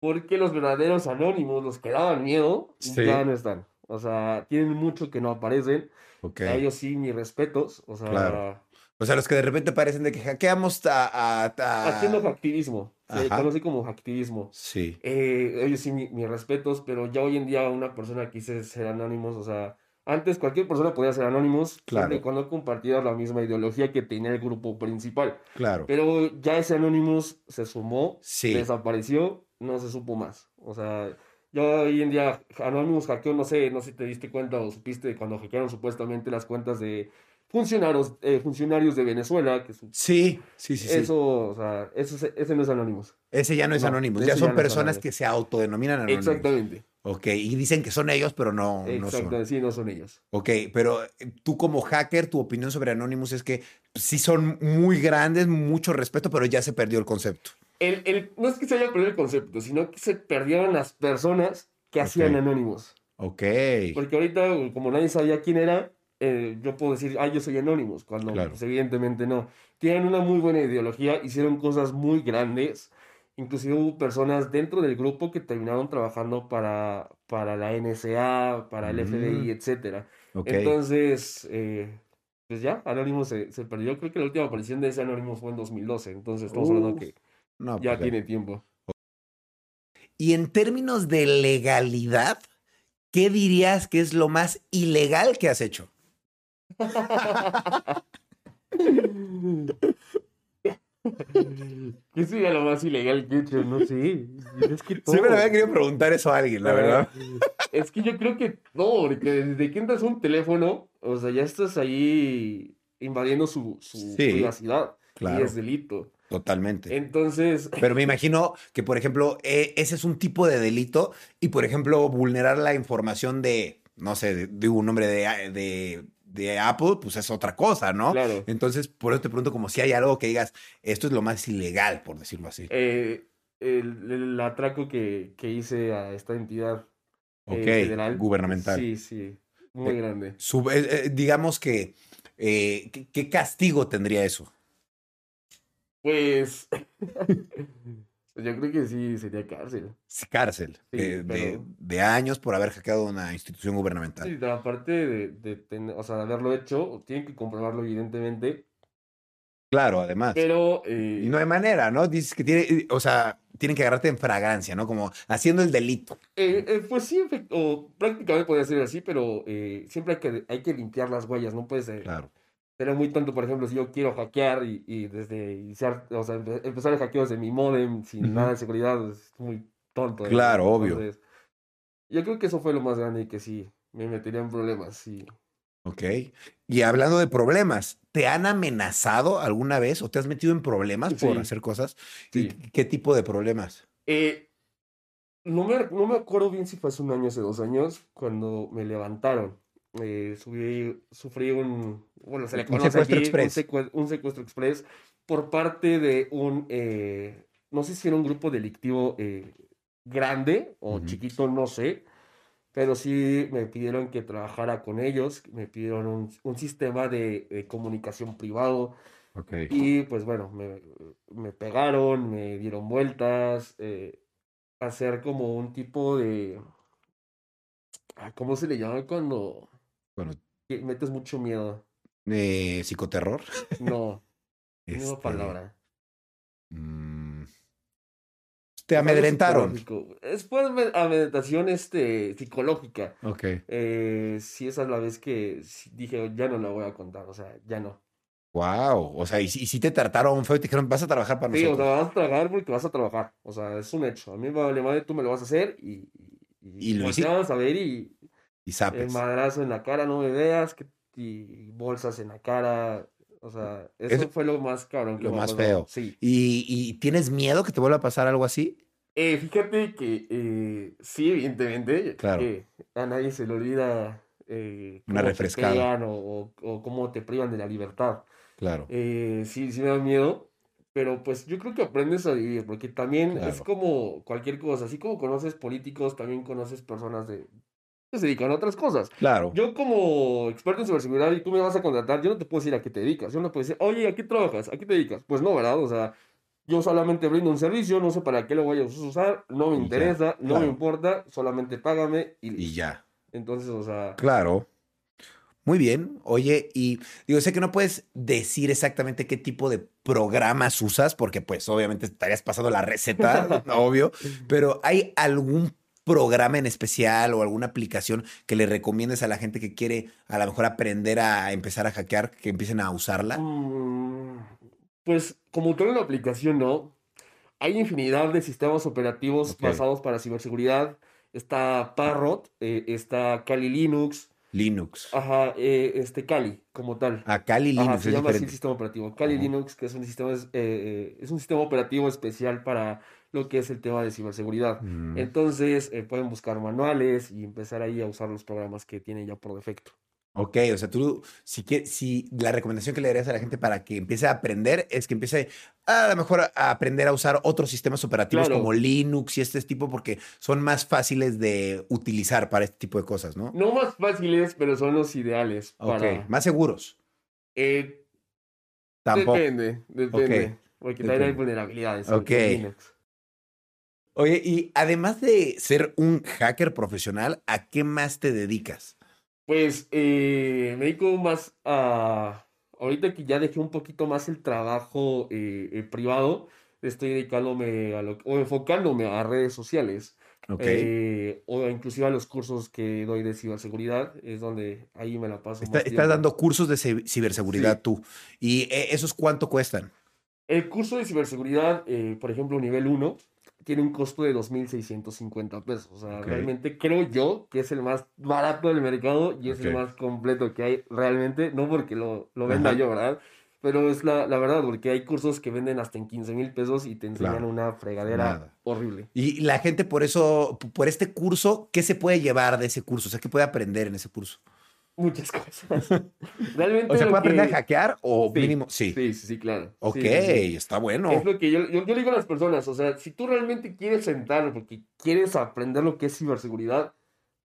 Porque los verdaderos anónimos, los que daban miedo, ya no están. O sea, tienen mucho que no aparecen. A ellos sí, mis respetos. O sea, O sea, los que de repente parecen de que hackeamos a... Haciendo activismo. Se conoce como activismo. Sí. Eh, ellos sí, mis respetos, pero ya hoy en día una persona quise ser anónimos, o sea, antes cualquier persona podía ser anónimos claro. cuando compartía la misma ideología que tenía el grupo principal. Claro. Pero ya ese anónimos se sumó, desapareció, no se supo más. O sea, yo hoy en día, Anonymous hackeó, no sé, no sé si te diste cuenta o supiste cuando hackearon supuestamente las cuentas de funcionarios, eh, funcionarios de Venezuela. Que sí, sí, sí. Eso, o sea, eso, ese no es Anonymous. Ese ya no es Anonymous, ya son personas que se autodenominan Anonymous. Exactamente. Ok, y dicen que son ellos, pero no, Exacto, son. sí, no son ellos. Ok, pero eh, tú como hacker, tu opinión sobre Anonymous es que sí son muy grandes, mucho respeto, pero ya se perdió el concepto el, no es que se haya perdido el concepto, sino que se perdieron las personas que hacían anónimos. Ok. Porque ahorita, como nadie sabía quién era, eh, yo puedo decir, ah, yo soy anónimos, cuando pues, evidentemente no. Tienen una muy buena ideología, hicieron cosas muy grandes. Inclusive hubo personas dentro del grupo que terminaron trabajando para, para la NSA, para el FBI, mm. etc. Entonces, eh, pues ya, Anonymous se, se, perdió. Creo que la última aparición de ese Anonymous fue en 2012. Entonces, estamos hablando que ya pues, tiene tiempo. Y en términos de legalidad, ¿qué dirías que es lo más ilegal que has hecho? ¿Qué sería lo más ilegal que he hecho? No sé. Es que Siempre había querido preguntar eso a alguien, la verdad. Es que yo creo que no, porque desde que entras un teléfono, o sea, ya estás ahí invadiendo su, su privacidad. Y es delito. Totalmente. Entonces. Pero me imagino que, por ejemplo, e, ese es un tipo de delito y, por ejemplo, vulnerar la información de, no sé, de, un nombre de, de, Apple, pues es otra cosa, ¿no? Claro. Entonces, por eso te pregunto como si hay algo que digas, esto es lo más ilegal, por decirlo así. Eh, el, atraco que, que, hice a esta entidad eh, federal. Gubernamental. Sí, sí. Muy eh, grande. digamos que, ¿qué castigo tendría eso? Pues. yo creo que sí sería cárcel. cárcel. de, años por haber hackeado una institución gubernamental. Sí, aparte de, de, o sea, haberlo hecho, tienen que comprobarlo evidentemente. Claro, además. Pero. y no hay manera, ¿no? Dices que tiene. O sea, tienen que agarrarte en fragancia, ¿no? Como haciendo el delito. Eh, eh, pues sí, o prácticamente podría ser así, pero eh, siempre hay que, hay que limpiar las huellas, no puedes. claro sería muy tonto, por ejemplo, si yo quiero hackear y, desde iniciar, o sea, empezar el hackeo desde mi modem sin nada de seguridad, es muy tonto. Claro, obvio. yo creo que eso fue lo más grande y que sí, me metería en problemas, sí. Ok. Y hablando de problemas, ¿te han amenazado alguna vez o te has metido en problemas por hacer cosas? ¿Qué tipo de problemas? Eh, no, me, no me acuerdo bien si fue hace un año, hace dos años, cuando me levantaron. Eh, sufrí un, bueno, se le conoce un secuestro, express. Un, secuestro express por parte de un, eh, no sé si era un grupo delictivo eh, grande o chiquito, no sé, pero sí me pidieron que trabajara con ellos, me pidieron un, un sistema de, de, comunicación privado. Okay. Y pues bueno, me, me, pegaron, me dieron vueltas, eh, hacer como un tipo de... ¿Cómo se le llama cuando... Bueno. Metes mucho miedo. Eh, ¿Psicoterror? No. Este... palabra. Mm, te amedrentaron. Es pues amedrentación este, psicológica. Ok. Eh, sí, esa es la vez que dije, ya no la voy a contar, o sea, ya no. Wow, o sea, y, si te trataron feo y te dijeron, vas a trabajar para nosotros. Sí, o sea, vas a trabajar porque vas a trabajar. O sea, es un hecho. A mí me vale madre, tú me lo vas a hacer y. Y, y lo a ver y. Y sabes. El madrazo en la cara, no me veas, que, y bolsas en la cara. O sea, eso, fue lo más cabrón. Que lo más feo. Sí. ¿Y, ¿Y, tienes miedo que te vuelva a pasar algo así? Eh, fíjate que eh, sí, evidentemente. Claro. Que a nadie se le olvida. Eh, Una refrescada. o, o, cómo te privan de la libertad. Claro. Eh, sí, sí me da miedo. Pero pues yo creo que aprendes a vivir, porque también es como cualquier cosa. Así como conoces políticos, también conoces personas de, que se dedican a otras cosas. Claro. Yo como experto en ciberseguridad y tú me vas a contratar, yo no te puedo decir a qué te dedicas. Yo no puedo decir, oye, ¿a qué trabajas? ¿A qué te dedicas? Pues no, ¿verdad? O sea, yo solamente brindo un servicio, no sé para qué lo voy a usar, no me interesa, no me importa, solamente págame y, y ya. Entonces, o sea... Claro. Muy bien. Oye, y digo, sé que no puedes decir exactamente qué tipo de programas usas, porque pues obviamente estarías pasando la receta, obvio, pero ¿hay algún programa en especial o alguna aplicación que le recomiendes a la gente que quiere a lo mejor aprender a empezar a hackear, que empiecen a usarla? Mm, pues como toda una aplicación, ¿no? Hay infinidad de sistemas operativos basados para ciberseguridad. Está Parrot, eh, está Kali Linux, Linux. Ajá, eh, este Kali, como tal. Ah, Kali Linux. se llama así el sistema operativo. Kali Linux, que es un sistema, eh, eh, es un sistema operativo especial para lo que es el tema de ciberseguridad. Mm. Entonces, pueden buscar manuales y empezar ahí a usar los programas que tienen ya por defecto. Ok, o sea, tú, si, si la recomendación que le darías a la gente para que empiece a aprender es que empiece a, lo mejor a aprender a usar otros sistemas operativos como Linux y este tipo, porque son más fáciles de utilizar para este tipo de cosas, ¿no? No más fáciles, pero son los ideales. Ok, más seguros. Eh, Tampoco. Depende, depende. Porque también hay vulnerabilidades. Ok. Linux. Oye, y además de ser un hacker profesional, ¿a qué más te dedicas? Pues eh, me dedico más a... Ahorita que ya dejé un poquito más el trabajo eh, eh, privado, estoy dedicándome a lo, o enfocándome a redes sociales. Okay. o inclusive a los cursos que doy de ciberseguridad, es donde ahí me la paso. estás dando cursos de ciberseguridad tú. ¿Y esos cuánto cuestan? El curso de ciberseguridad, por ejemplo, nivel 1, tiene un costo de 2.650 pesos. O sea, realmente creo yo que es el más barato del mercado y es el más completo que hay realmente, no porque lo, lo venda yo, ¿verdad? Pero es la, la, verdad, porque hay cursos que venden hasta en 15 mil pesos y te enseñan una fregadera horrible. Y la gente por eso, por este curso, ¿qué se puede llevar de ese curso? O sea, ¿qué puede aprender en ese curso? Muchas cosas. Realmente. O sea, ¿puede aprender a hackear o mínimo? Sí. Sí, sí, claro. Ok, está bueno. Es lo que yo, yo, digo a las personas, o sea, si tú realmente quieres entrar porque quieres aprender lo que es ciberseguridad,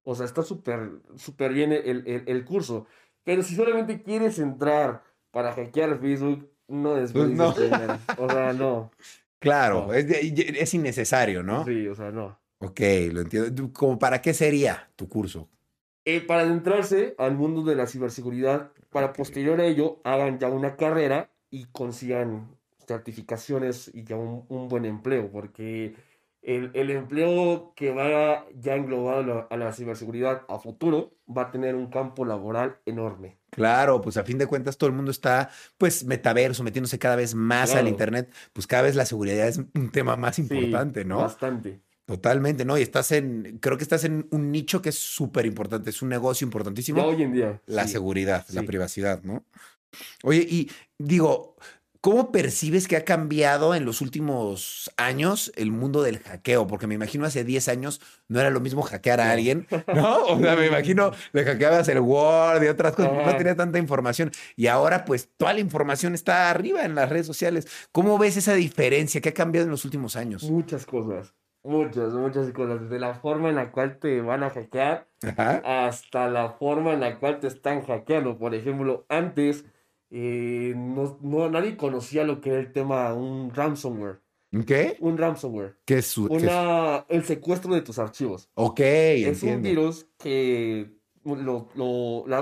o sea, está súper, súper bien el, el, el, curso. Pero si solamente quieres entrar para hackear Facebook, no es pues no. O sea, no. Claro, Es, es innecesario, ¿no? Sí, o sea, no. Ok, lo entiendo. ¿Cómo para qué sería tu curso? Eh, para adentrarse al mundo de la ciberseguridad, para posterior a ello hagan ya una carrera y consigan certificaciones y ya un, buen empleo, porque el, el, empleo que va ya englobado a la, ciberseguridad a futuro va a tener un campo laboral enorme. Claro, pues a fin de cuentas todo el mundo está, pues, metaverso, metiéndose cada vez más al Internet, pues cada vez la seguridad es un tema más importante, ¿no? Bastante. Totalmente, ¿no? Y estás en, creo que estás en un nicho que es súper importante, es un negocio importantísimo. hoy en día. La seguridad, la privacidad, ¿no? Oye, y digo, ¿cómo percibes que ha cambiado en los últimos años el mundo del hackeo? Porque me imagino hace 10 años no era lo mismo hackear a alguien, ¿no? O sea, me imagino le hackeabas el Word y otras cosas, no tenía tanta información. Y ahora, pues, toda la información está arriba en las redes sociales. ¿Cómo ves esa diferencia? ¿Qué ha cambiado en los últimos años? Muchas cosas Muchas, muchas cosas. Desde la forma en la cual te van a hackear hasta la forma en la cual te están hackeando. Por ejemplo, antes eh, no, no, nadie conocía lo que era el tema un ransomware. ¿Qué? Un ransomware. ¿Qué es, Una, El secuestro de tus archivos. Ok, Es un virus que lo,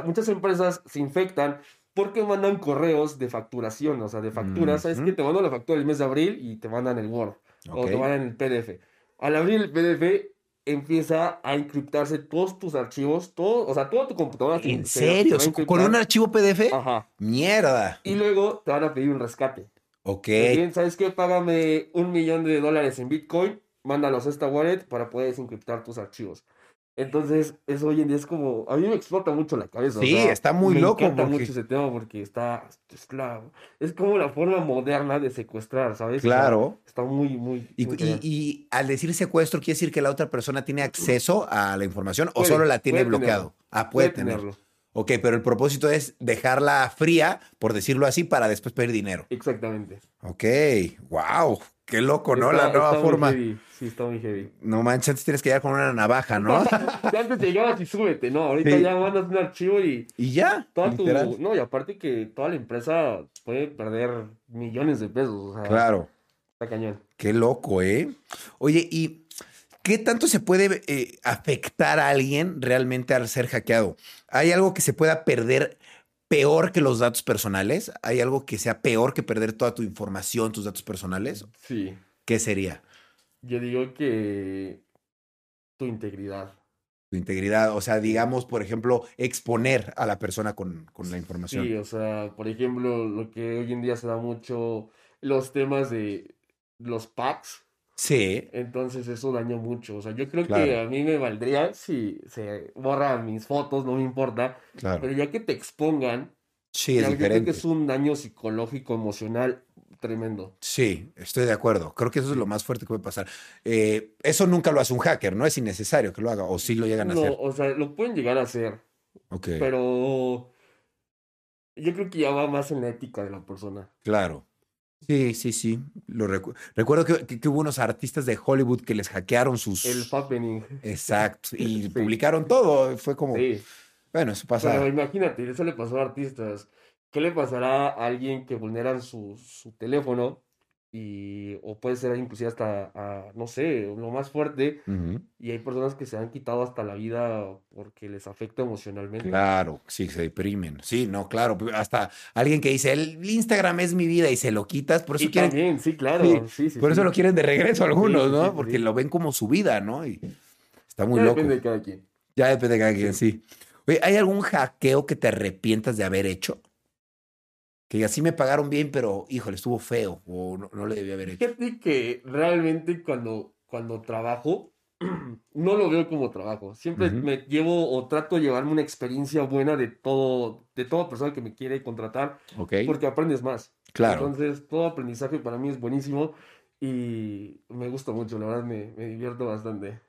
muchas empresas se infectan porque mandan correos de facturación, o sea, de facturas. ¿Sabes que Te mandan la factura del mes de abril y te mandan el Word o te mandan el PDF. Al abrir el PDF, empieza a encriptarse todos tus archivos, todo, o sea, todo tu computadora. ¿En serio? ¿Con un archivo PDF? Ajá. Mierda. Y luego te van a pedir un rescate. Ok. Bien, ¿sabes qué? Págame un millón de dólares en Bitcoin, mándalos a esta wallet para poder desencriptar tus archivos. Entonces, eso hoy en día es como, a mí me explota mucho la cabeza. Sí, está muy loco. Me encanta mucho ese tema porque está, es, es como la forma moderna de secuestrar, ¿sabes? Claro. está muy, muy... Y, al decir secuestro, ¿quiere decir que la otra persona tiene acceso a la información o solo la tiene bloqueado? Ah, puede, tenerlo. Ok, pero el propósito es dejarla fría, por decirlo así, para después pedir dinero. Exactamente. Ok, wow, qué loco, ¿no? la nueva forma. Sí, está muy heavy. No manches, antes tienes que llegar con una navaja, ¿no? antes te llegabas y súbete, ¿no? Ahorita ya mandas un archivo y. Y ya. Toda tu... No, y aparte que toda la empresa puede perder millones de pesos. claro. Está cañón. Qué loco, ¿eh? Oye, y ¿Qué tanto se puede eh, afectar a alguien realmente al ser hackeado? ¿Hay algo que se pueda perder peor que los datos personales? ¿Hay algo que sea peor que perder toda tu información, tus datos personales? Sí. ¿Qué sería? Yo digo que tu integridad. Tu integridad, o sea, digamos, por ejemplo, exponer a la persona con, con la información. Sí, o sea, por ejemplo, lo que hoy en día se da mucho, los temas de los packs Sí. Entonces eso dañó mucho. O sea, yo creo que a mí me valdría si se borran mis fotos, no me importa. Claro. Pero ya que te expongan, sí, es diferente. creo que es un daño psicológico, emocional tremendo. Sí, estoy de acuerdo. Creo que eso es lo más fuerte que puede pasar. Eh, eso nunca lo hace un hacker, ¿no? Es innecesario que lo haga, o sí lo llegan a hacer. No, o sea, lo pueden llegar a hacer. Ok. Pero yo creo que ya va más en la ética de la persona. Claro. Sí, sí, sí. Lo recuerdo que, hubo unos artistas de Hollywood que les hackearon sus. El happening. Exacto. Y publicaron todo. Fue como. Sí. Bueno, eso pasa. Pero imagínate, eso le pasó a artistas. ¿Qué le pasará a alguien que vulneran su, su teléfono y, o puede ser inclusive hasta, no sé, lo más fuerte, y hay personas que se han quitado hasta la vida porque les afecta emocionalmente. Claro, sí, se deprimen. Sí, no, claro, hasta alguien que dice, el Instagram es mi vida y se lo quitas, por eso quieren... También, sí, claro. Sí, por eso lo quieren de regreso algunos, ¿no? porque lo ven como su vida, ¿no? Y está muy ya loco. Depende de cada quien. Ya depende de cada quien, sí. Oye, ¿hay algún hackeo que te arrepientas de haber hecho? Que así me pagaron bien, pero híjole, estuvo feo o no, le debía haber hecho. Fíjate que realmente cuando, cuando trabajo, no lo veo como trabajo. Siempre me llevo o trato de llevarme una experiencia buena de todo, de toda persona que me quiere contratar, porque aprendes más. Claro. Entonces, todo aprendizaje para mí es buenísimo y me gusta mucho, la verdad me, me divierto bastante.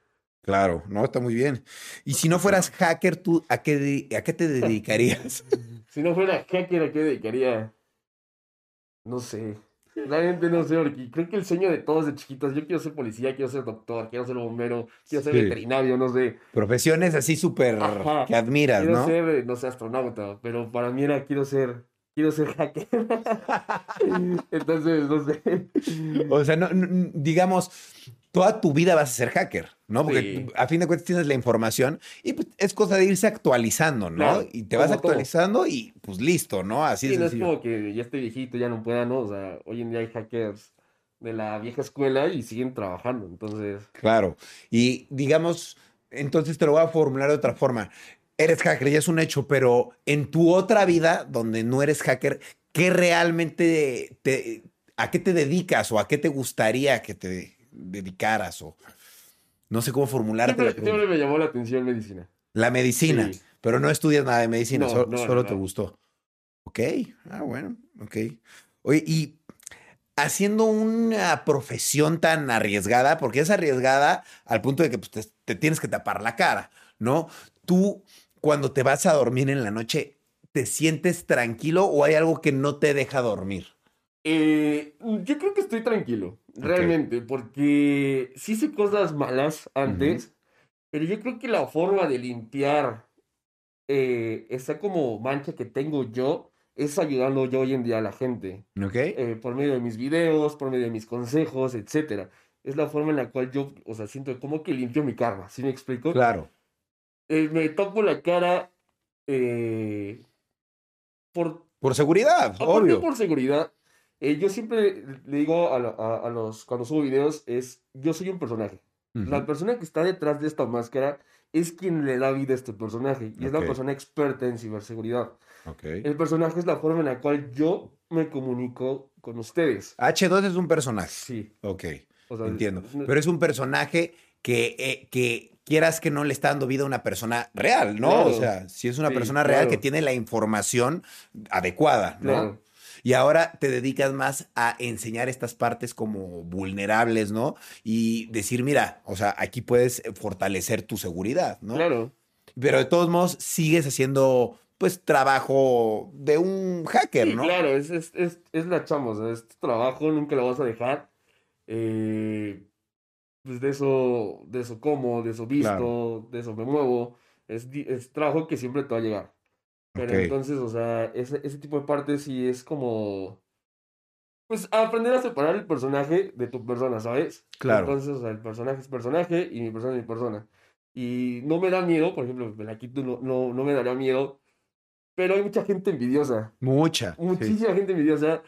Claro, no, está muy bien. Y si no fueras hacker, ¿tú a qué, a qué te dedicarías? Si no fuera hacker, ¿a qué dedicaría? No sé. Realmente no sé, porque creo que el sueño de todos de chiquitos, yo quiero ser policía, quiero ser doctor, quiero ser bombero, quiero ser veterinario, no sé. Profesiones así súper que admiras, ¿no? Quiero ser, no sé, astronauta, pero para mí era, quiero ser, quiero ser hacker. Entonces, no sé. O sea, no, digamos, toda tu vida vas a ser hacker, ¿no? Porque a fin de cuentas tienes la información y pues, es cosa de irse actualizando, ¿no? y te vas actualizando y pues listo, ¿no? Así sí, no es como que ya estoy viejito, ya no pueda, ¿no? O sea, hoy en día hay hackers de la vieja escuela y siguen trabajando, entonces. Claro. Y digamos, entonces te lo voy a formular de otra forma. Eres hacker, ya es un hecho, pero en tu otra vida, donde no eres hacker, ¿qué realmente te, a qué te dedicas o a qué te gustaría que te dedicaras o no sé cómo formularte. Siempre, me llamó la atención medicina. La medicina, pero no estudias nada de medicina, solo, te gustó. Ok, ah, bueno, ok. Oye, y haciendo una profesión tan arriesgada, porque es arriesgada al punto de que pues, te, te, tienes que tapar la cara, ¿no? Tú, cuando te vas a dormir en la noche, ¿te sientes tranquilo o hay algo que no te deja dormir? Eh, yo creo que estoy tranquilo, realmente, porque sí hice cosas malas antes, pero yo creo que la forma de limpiar eh, esa como mancha que tengo yo es ayudando yo hoy en día a la gente. Ok. Eh, por medio de mis videos, por medio de mis consejos, etcétera. Es la forma en la cual yo, o sea, siento como que limpio mi karma, ¿sí me explico? Claro. Eh, me toco la cara eh, por... Por seguridad, obvio. por seguridad. Eh, yo siempre le digo a, a- a los, cuando subo videos, es, yo soy un personaje. La persona que está detrás de esta máscara es quien le da vida a este personaje. Y es Ok. la persona experta en ciberseguridad. Ok. El personaje es la forma en la cual yo me comunico con ustedes. H2 es un personaje. Sí. Ok. O sea, Entiendo. no- Pero es un personaje que, eh, que quieras que no le está dando vida a una persona real, ¿no? Claro. O sea, si es una Sí, persona real claro. que tiene la información adecuada, ¿no? Claro. Y ahora te dedicas más a enseñar estas partes como vulnerables, ¿no? Y decir, mira, o sea, aquí puedes fortalecer tu seguridad, ¿no? Claro. Pero de todos modos sigues haciendo, pues, trabajo de un hacker, Sí, ¿no? claro, es, es, es, es la chamba, o sea, es tu trabajo, nunca lo vas a dejar. Eh, pues de eso, de eso como, de eso visto, Claro. de eso me muevo. Es, es trabajo que siempre te va a llegar. Pero Ok. entonces, o sea, ese, ese tipo de partes sí es como. Pues aprender a separar el personaje de tu persona, ¿sabes? Claro. Entonces, o sea, el personaje es personaje y mi persona es mi persona. Y no me da miedo, por ejemplo, me la quito, no, no, no me daría miedo. Pero hay mucha gente envidiosa. Mucha. sí. Muchísima gente envidiosa.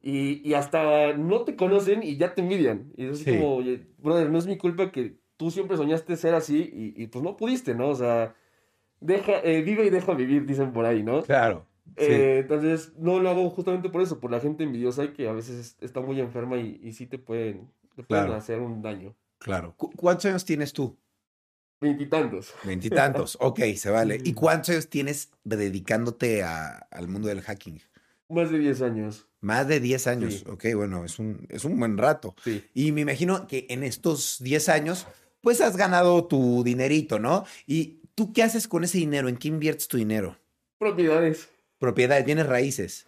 Y, y hasta no te conocen y ya te envidian. Y es así Sí. como, brother, no es mi culpa que tú siempre soñaste ser así y, y pues no pudiste, ¿no? O sea, deja, eh, vive y deja vivir, dicen por ahí, ¿no? Claro. Sí. Eh, entonces, no lo hago justamente por eso, por la gente envidiosa que a veces es- está muy enferma y, y sí te pueden, te pueden Claro. hacer un daño. Claro. ¿Cu- ¿Cuántos años tienes tú? Veintitantos. Veintitantos. ok, se vale. ¿Y cuántos años tienes dedicándote a- al mundo del hacking? Más de 10 años. Más de 10 años. Sí. Ok, bueno, es un, es un buen rato. Sí. Y me imagino que en estos 10 años, pues has ganado tu dinerito, ¿no? ¿Y tú qué haces con ese dinero? ¿En qué inviertes tu dinero? Propiedades. Propiedades, tienes raíces.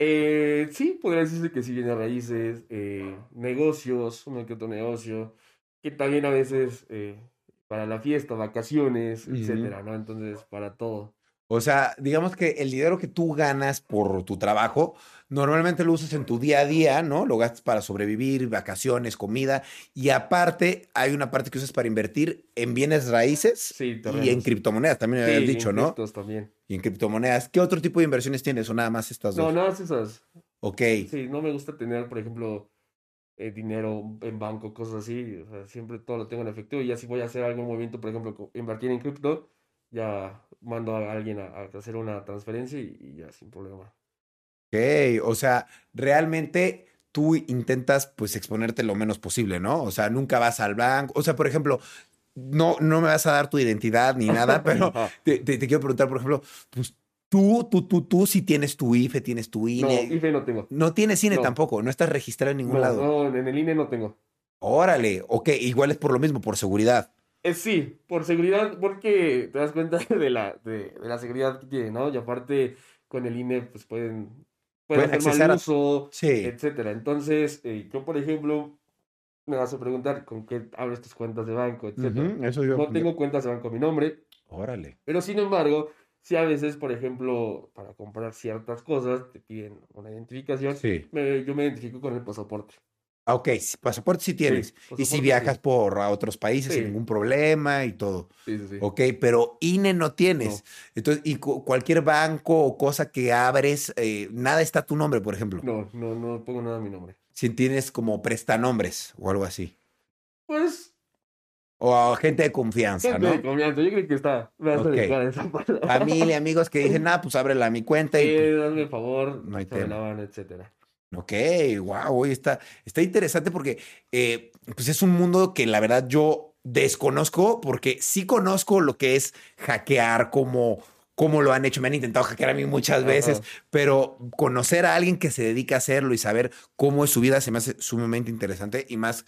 Eh, sí, podría decirse que sí viene raíces, eh, negocios, uno que otro negocio, que también a veces eh, para la fiesta, vacaciones, Ujú. etcétera, ¿no? Entonces, para todo. O sea, digamos que el dinero que tú ganas por tu trabajo, normalmente lo usas en tu día a día, ¿no? Lo gastas para sobrevivir, vacaciones, comida. Y aparte, hay una parte que usas para invertir en bienes raíces Sí, y en criptomonedas, también me Sí, habías dicho, ¿no? también. Y en criptomonedas. ¿Qué otro tipo de inversiones tienes o nada más estas No, dos? nada más esas. Ok, Sí, no me gusta tener, por ejemplo, eh, dinero en banco, cosas así. O sea, siempre todo lo tengo en efectivo. Y ya si voy a hacer algún movimiento, por ejemplo, invertir en cripto, ya mando a alguien a, a hacer una transferencia y, y ya sin problema. ok. O sea, realmente tú intentas pues exponerte lo menos posible, ¿no? O sea, nunca vas al banco. O sea, por ejemplo, no, no me vas a dar tu identidad ni nada, pero te, te- te quiero preguntar, por ejemplo, pues tú, tú, tú, tú, si tienes tu IFE, tienes tu No, INE. IFE no tengo. No tienes INE No. tampoco, no estás registrado en ningún No, lado. no, en el INE no tengo. Órale, ok, igual es por lo mismo, por seguridad. Eh, sí, por seguridad, porque te das cuenta de la, de, de la seguridad que tiene, ¿no? Y aparte, con el INE, pues pueden, pueden Pueden hacer mal a- uso, Sí, etcétera. Entonces, eh, yo, por ejemplo, me vas a preguntar con qué abres tus cuentas de banco, etcétera. Ujú, eso yo. No tengo cuentas de banco a mi nombre, Órale. pero sin embargo, si a veces, por ejemplo, para comprar ciertas cosas, te piden una identificación, Sí. me- yo me identifico con el pasaporte. Ah, Ok, sí, pasaporte sí tienes. y pasaporte si sí. viajas por a otros países sin Sí. ningún problema y todo. Sí, sí, sí. Ok, pero INE no tienes. Entonces, y cu- cualquier banco o cosa que abres, eh, nada está a tu nombre, por ejemplo. No, no, no pongo nada a mi nombre. Si tienes como prestanombres o algo así. Pues, O a gente de confianza, gente ¿no? de confianza, yo creo que está más Ok. adecuada esa palabra. Familia, amigos que dicen, ah, pues ábrela a mi cuenta y Eh, hazme el favor, No hay tema. etcétera. Ok, wow, está, está interesante porque eh, pues es un mundo que la verdad yo desconozco porque sí conozco lo que es hackear, como cómo lo han hecho. Me han intentado hackear a mí muchas veces, pero conocer a alguien que se dedica a hacerlo y saber cómo es su vida se me hace sumamente interesante y más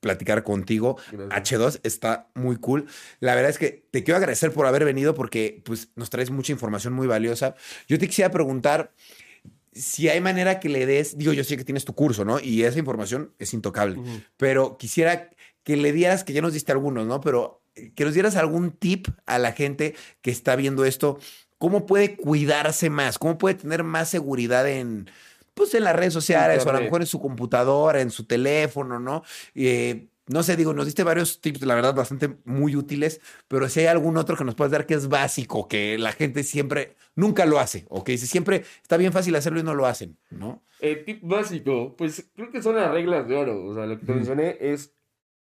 platicar contigo. Gracias. H2 está muy cool. La verdad es que te quiero agradecer por haber venido porque pues, nos traes mucha información muy valiosa. Yo te quisiera preguntar, si hay manera que le des, digo, yo sé que tienes tu curso, ¿no? Y esa información es intocable, pero quisiera que le dieras, que ya nos diste algunos, ¿no? Pero eh, que nos dieras algún tip a la gente que está viendo esto, cómo puede cuidarse más, cómo puede tener más seguridad en, pues en las redes sociales o a lo mejor en su computadora, en su teléfono, ¿no? Eh, no sé, digo, nos diste varios tips, la verdad, bastante muy útiles, pero si hay algún otro que nos puedas dar que es básico, que la gente siempre, nunca lo hace, o que dice siempre está bien fácil hacerlo y no lo hacen, ¿no? El tip básico, pues creo que son las reglas de oro. O sea, lo que te mencioné es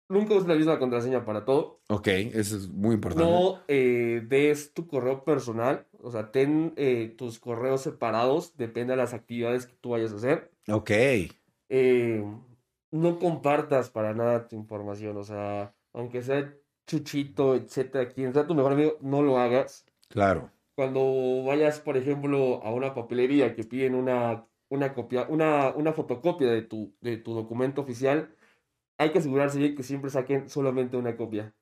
nunca uses la misma contraseña para todo. Ok, eso es muy importante. No eh, des tu correo personal, o sea, ten eh, tus correos separados, depende de las actividades que tú vayas a hacer. Ok. Eh, no compartas para nada tu información, o sea, aunque sea Chuchito, etcétera, quien sea tu mejor amigo, no lo hagas. Claro. Cuando vayas, por ejemplo, a una papelería que piden una, una copia, una, una fotocopia de tu, de tu documento oficial, hay que asegurarse bien que siempre saquen solamente una copia.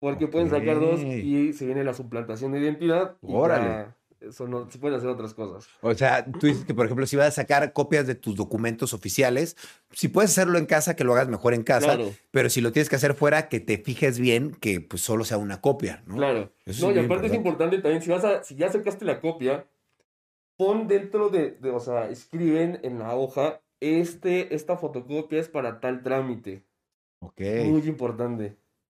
Porque pueden sacar dos y se viene la suplantación de identidad. Órale. No, se pueden hacer otras cosas. O sea, tú dices que, por ejemplo, si vas a sacar copias de tus documentos oficiales, si puedes hacerlo en casa, que lo hagas mejor en casa. Claro. Pero si lo tienes que hacer fuera, que te fijes bien que pues solo sea una copia, ¿no? Claro. no, y aparte es importante también, si vas a, si ya sacaste la copia, pon dentro de, de, o sea, escriben en la hoja, este, esta fotocopia es para tal trámite. Ok. Muy importante.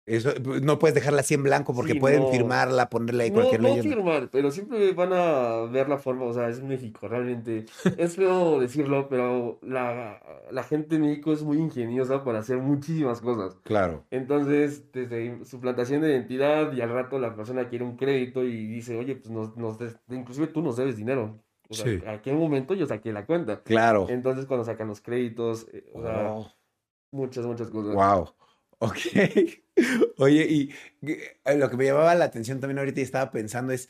Eso, pues, no puedes dejarla así en blanco porque pueden firmarla, ponerle ahí cualquier no, no firmar, pero siempre van a ver la forma, o sea, es México, realmente. es feo decirlo, pero la, la, gente en México es muy ingeniosa para hacer muchísimas cosas. Claro. Entonces, desde su plantación de identidad y al rato la persona quiere un crédito y dice, oye, pues nos, nos inclusive tú nos debes dinero. O sea, ¿a qué momento yo saqué la cuenta? Claro. Entonces, cuando sacan los créditos, eh, o sea, oh. muchas, muchas cosas. Wow. Ok. Oye, y eh, lo que me llamaba la atención también ahorita y estaba pensando es,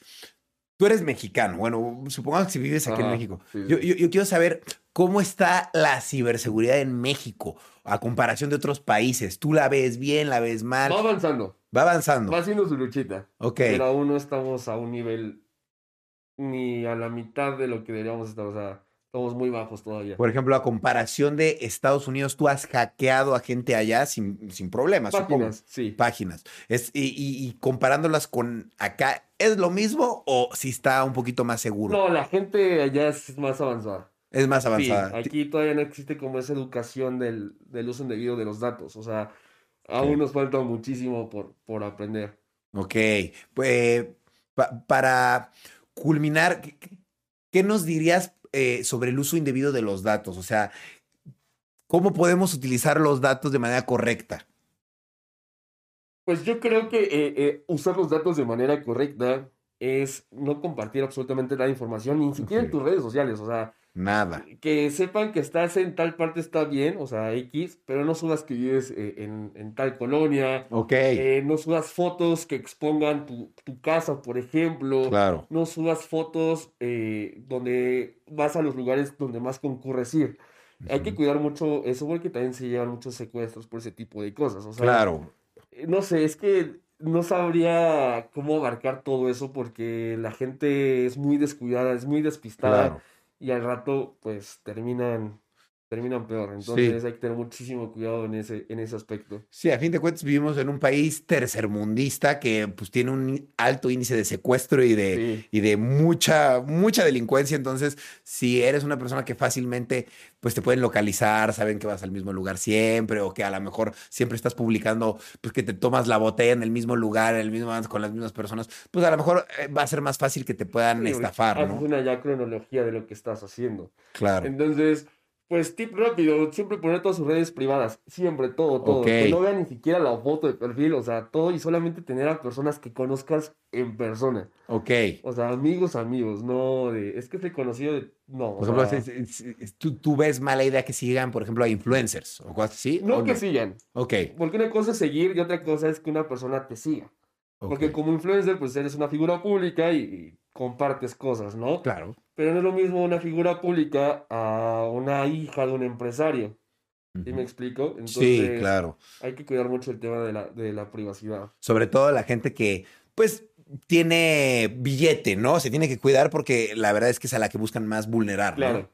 tú eres mexicano, bueno, supongamos que si vives aquí en México. Yo, yo, quiero saber cómo está la ciberseguridad en México a comparación de otros países. ¿Tú la ves bien, la ves mal? Va avanzando. Va avanzando. Va haciendo su luchita. Ok. Pero aún no estamos a un nivel ni a la mitad de lo que deberíamos estar. O sea, Estamos muy bajos todavía. Por ejemplo, a comparación de Estados Unidos, tú has hackeado a gente allá sin, sin problemas. Páginas, sí. Páginas. Es, y, y, comparándolas con acá, ¿es lo mismo o si está un poquito más seguro? No, la gente allá es más avanzada. Es más avanzada. aquí todavía no existe como esa educación del, del uso indebido de los datos. O sea, aún nos falta muchísimo por, por aprender. Ok. Pues, para culminar, ¿qué nos dirías eh, sobre el uso indebido de los datos. O sea, ¿cómo podemos utilizar los datos de manera correcta? Pues yo creo que eh, eh, usar los datos de manera correcta es no compartir absolutamente la información, ni siquiera en tus redes sociales. O sea, Nada. Que sepan que estás en tal parte está bien, o sea, X, pero no subas que vives eh, en, tal colonia. Ok. Eh, no subas fotos que expongan tu, casa, por ejemplo. Claro. No subas fotos eh, donde vas a los lugares donde más concurres ir. Hay que cuidar mucho eso porque también se llevan muchos secuestros por ese tipo de cosas. O sea, claro. No sé, es que no sabría cómo abarcar todo eso porque la gente es muy descuidada, es muy despistada. Claro y al rato pues terminan terminan peor. Entonces hay que tener muchísimo cuidado en ese, en ese aspecto. Sí, a fin de cuentas vivimos en un país tercermundista que pues tiene un alto índice de secuestro y de, y de mucha, mucha delincuencia. Entonces, si eres una persona que fácilmente pues te pueden localizar, saben que vas al mismo lugar siempre o que a lo mejor siempre estás publicando pues que te tomas la botella en el mismo lugar, en el mismo con las mismas personas, pues a lo mejor eh, va a ser más fácil que te puedan estafar, ¿no? una ya cronología de lo que estás haciendo. Claro. Entonces, pues tip rápido, siempre poner todas sus redes privadas, siempre, todo, todo. Que no vean ni siquiera la foto de perfil, o sea, todo y solamente tener a personas que conozcas en persona. Ok. O sea, amigos, amigos, no de, es que he conocido de, no. Por ejemplo, ¿tú, ves mala idea que sigan, por ejemplo, a influencers o cosas así? No que sigan. Ok. Porque una cosa es seguir y otra cosa es que una persona te siga. Porque como influencer, pues eres una figura pública y compartes cosas, ¿no? Claro. Pero no es lo mismo una figura pública a una hija de un empresario. ¿Sí me explico? Entonces, sí, claro. Hay que cuidar mucho el tema de la, de la privacidad. Sobre todo la gente que, pues, tiene billete, ¿no? Se tiene que cuidar porque la verdad es que es a la que buscan más vulnerar, Claro.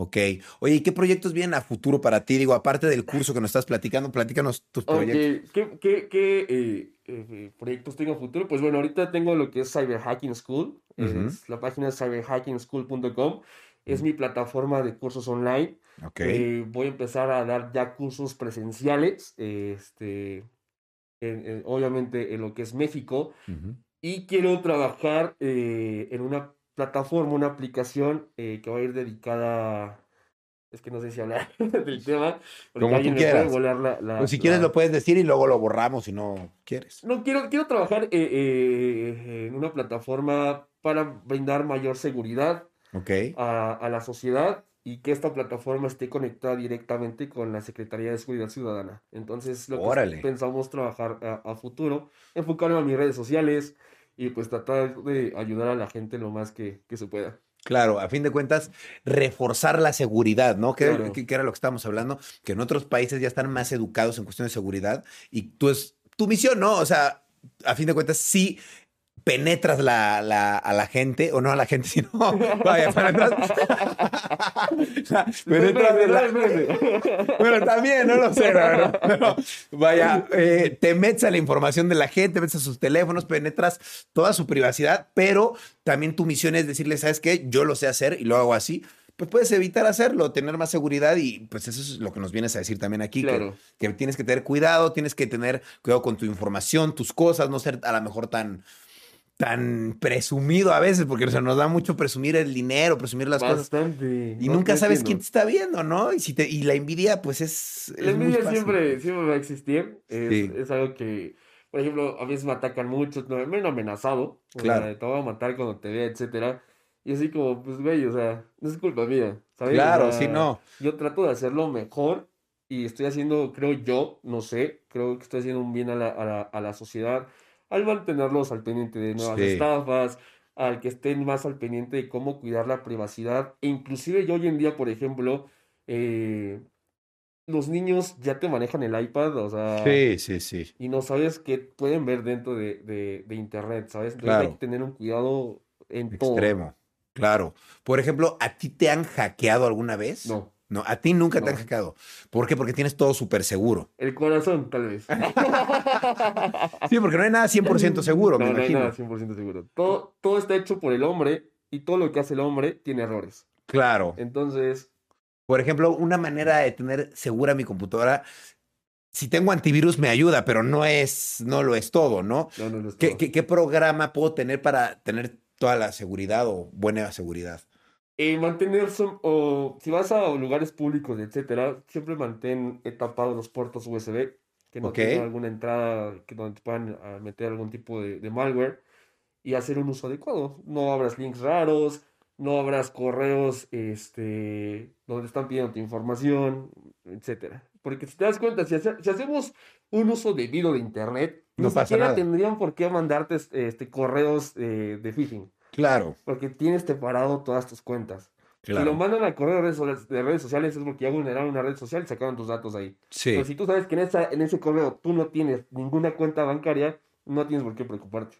Ok. Oye, ¿y qué proyectos vienen a futuro para ti? Digo, aparte del curso que nos estás platicando, platícanos tus proyectos. ¿Qué, qué, qué eh, eh, proyectos tengo a futuro? Pues bueno, ahorita tengo lo que es Cyber Hacking School. es, la página es cyberhackingschool.com. Es mi plataforma de cursos online. Okay. voy a empezar a dar ya cursos presenciales. Este, obviamente en lo que es México. Y quiero trabajar eh, en una plataforma, una aplicación eh, que va a ir dedicada. Es que no sé si hablar del tema. Como tú quieras. Pues si quieres lo puedes decir y luego lo borramos si no quieres. No, quiero, quiero trabajar eh, en una plataforma para brindar mayor seguridad a, a la sociedad y que esta plataforma esté conectada directamente con la Secretaría de Seguridad Ciudadana. Entonces, lo que pensamos trabajar a, futuro, enfocarme a mis redes sociales y pues tratar de ayudar a la gente lo más que, se pueda. Claro, a fin de cuentas, reforzar la seguridad, ¿no? Que, era lo que estábamos hablando, que en otros países ya están más educados en cuestión de seguridad y tú es tu misión, ¿no? O sea, a fin de cuentas, sí penetras la, la, a la gente, o no a la gente, sino, vaya, penetras, penetras bueno, también, no lo sé, vaya, eh, te metes a la información de la gente, metes a sus teléfonos, penetras toda su privacidad, pero también tu misión es decirle, ¿sabes qué? Yo lo sé hacer y lo hago así, pues puedes evitar hacerlo, tener más seguridad y pues eso es lo que nos vienes a decir también aquí, que, que, tienes que tener cuidado, tienes que tener cuidado con tu información, tus cosas, no ser a lo mejor tan tan presumido a veces, porque nos da mucho presumir el dinero, presumir las cosas. Y nunca sabes quién te está viendo, ¿no? Y, si te, y la envidia, pues es. La envidia siempre, siempre va a existir. Es, algo que, por ejemplo, a veces me atacan mucho, me han amenazado. Claro. te voy a matar cuando te vea, etcétera. Y así como, pues, güey, o sea, no es culpa mía, ¿sabes? Claro, sí, no. Yo trato de hacerlo mejor y estoy haciendo, creo yo, no sé, creo que estoy haciendo un bien a la, a la, a la sociedad al mantenerlos al pendiente de nuevas estafas, al que estén más al pendiente de cómo cuidar la privacidad. E inclusive yo hoy en día, por ejemplo, eh, los niños ya te manejan el iPad, o sea... Sí, sí, sí. Y no sabes qué pueden ver dentro de, Internet, ¿sabes? Entonces hay que tener un cuidado en todo. Extremo, claro. Por ejemplo, ¿a ti te han hackeado alguna vez? No. No, a ti nunca te han hackeado. ¿Por qué? Porque tienes todo súper seguro. El corazón, tal vez. sí, porque no hay nada 100% seguro, no, me no hay nada 100% seguro. Todo, todo está hecho por el hombre y todo lo que hace el hombre tiene errores. Claro. Entonces... Por ejemplo, una manera de tener segura mi computadora si tengo antivirus me ayuda, pero no es, no lo es todo, ¿no? No, no, es todo. ¿Qué, qué, programa puedo tener para tener toda la seguridad o buena seguridad? Eh, mantener, o si vas a lugares públicos, etcétera, siempre mantén tapados los puertos USB, que no tengan alguna entrada que donde te puedan ah, meter algún tipo de, malware y hacer un uso adecuado. No abras links raros, no abras correos este, donde están pidiendo tu información, etcétera. Porque si te das cuenta, si, hacemos un uso debido de Internet, no ni siquiera tendrían por qué mandarte este, correos eh, de phishing. Claro. Porque tienes separado todas tus cuentas. Si lo mandan al correo de redes, sociales es porque ya vulneraron una red social y sacaron tus datos ahí. Sí. Pero si tú sabes que en, esa, en ese correo tú no tienes ninguna cuenta bancaria, no tienes por qué preocuparte.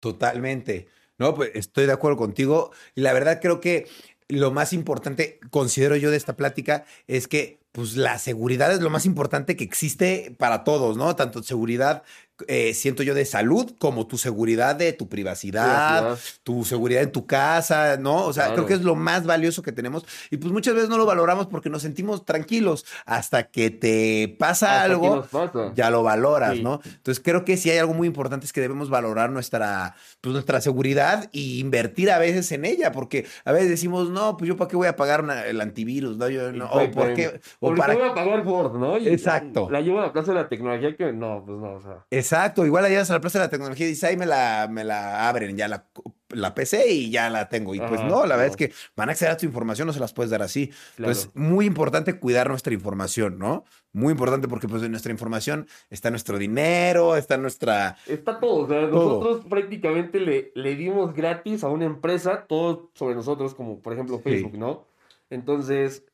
Totalmente. No, pues estoy de acuerdo contigo. Y la verdad creo que lo más importante, considero yo, de esta plática es que pues la seguridad es lo más importante que existe para todos, ¿no? Tanto seguridad eh, siento yo, de salud, como tu seguridad de tu privacidad, tu seguridad en tu casa, ¿no? O sea, creo que es lo más valioso que tenemos. Y pues muchas veces no lo valoramos porque nos sentimos tranquilos. Hasta que te pasa algo, ya lo valoras, ¿no? Entonces creo que si hay algo muy importante es que debemos valorar nuestra, pues, nuestra seguridad e invertir a veces en ella, porque a veces decimos, no, pues yo para qué voy a pagar el antivirus, ¿no? Yo, no o por qué. O para... voy a pagar Word, ¿no? Exacto. La llevo a la plaza de la tecnología que no, pues no, o sea. Exacto, igual la llevas a la Plaza de la Tecnología y dices, ahí me la, me la abren ya la, la PC y ya la tengo. Y pues no, la verdad es que van a acceder a tu información, no se las puedes dar así. Entonces, muy importante cuidar nuestra información, ¿no? Muy importante porque pues en nuestra información está nuestro dinero, está nuestra... Está todo, o sea, nosotros prácticamente le, le dimos gratis a una empresa todo sobre nosotros, como por ejemplo Facebook, ¿no? Entonces,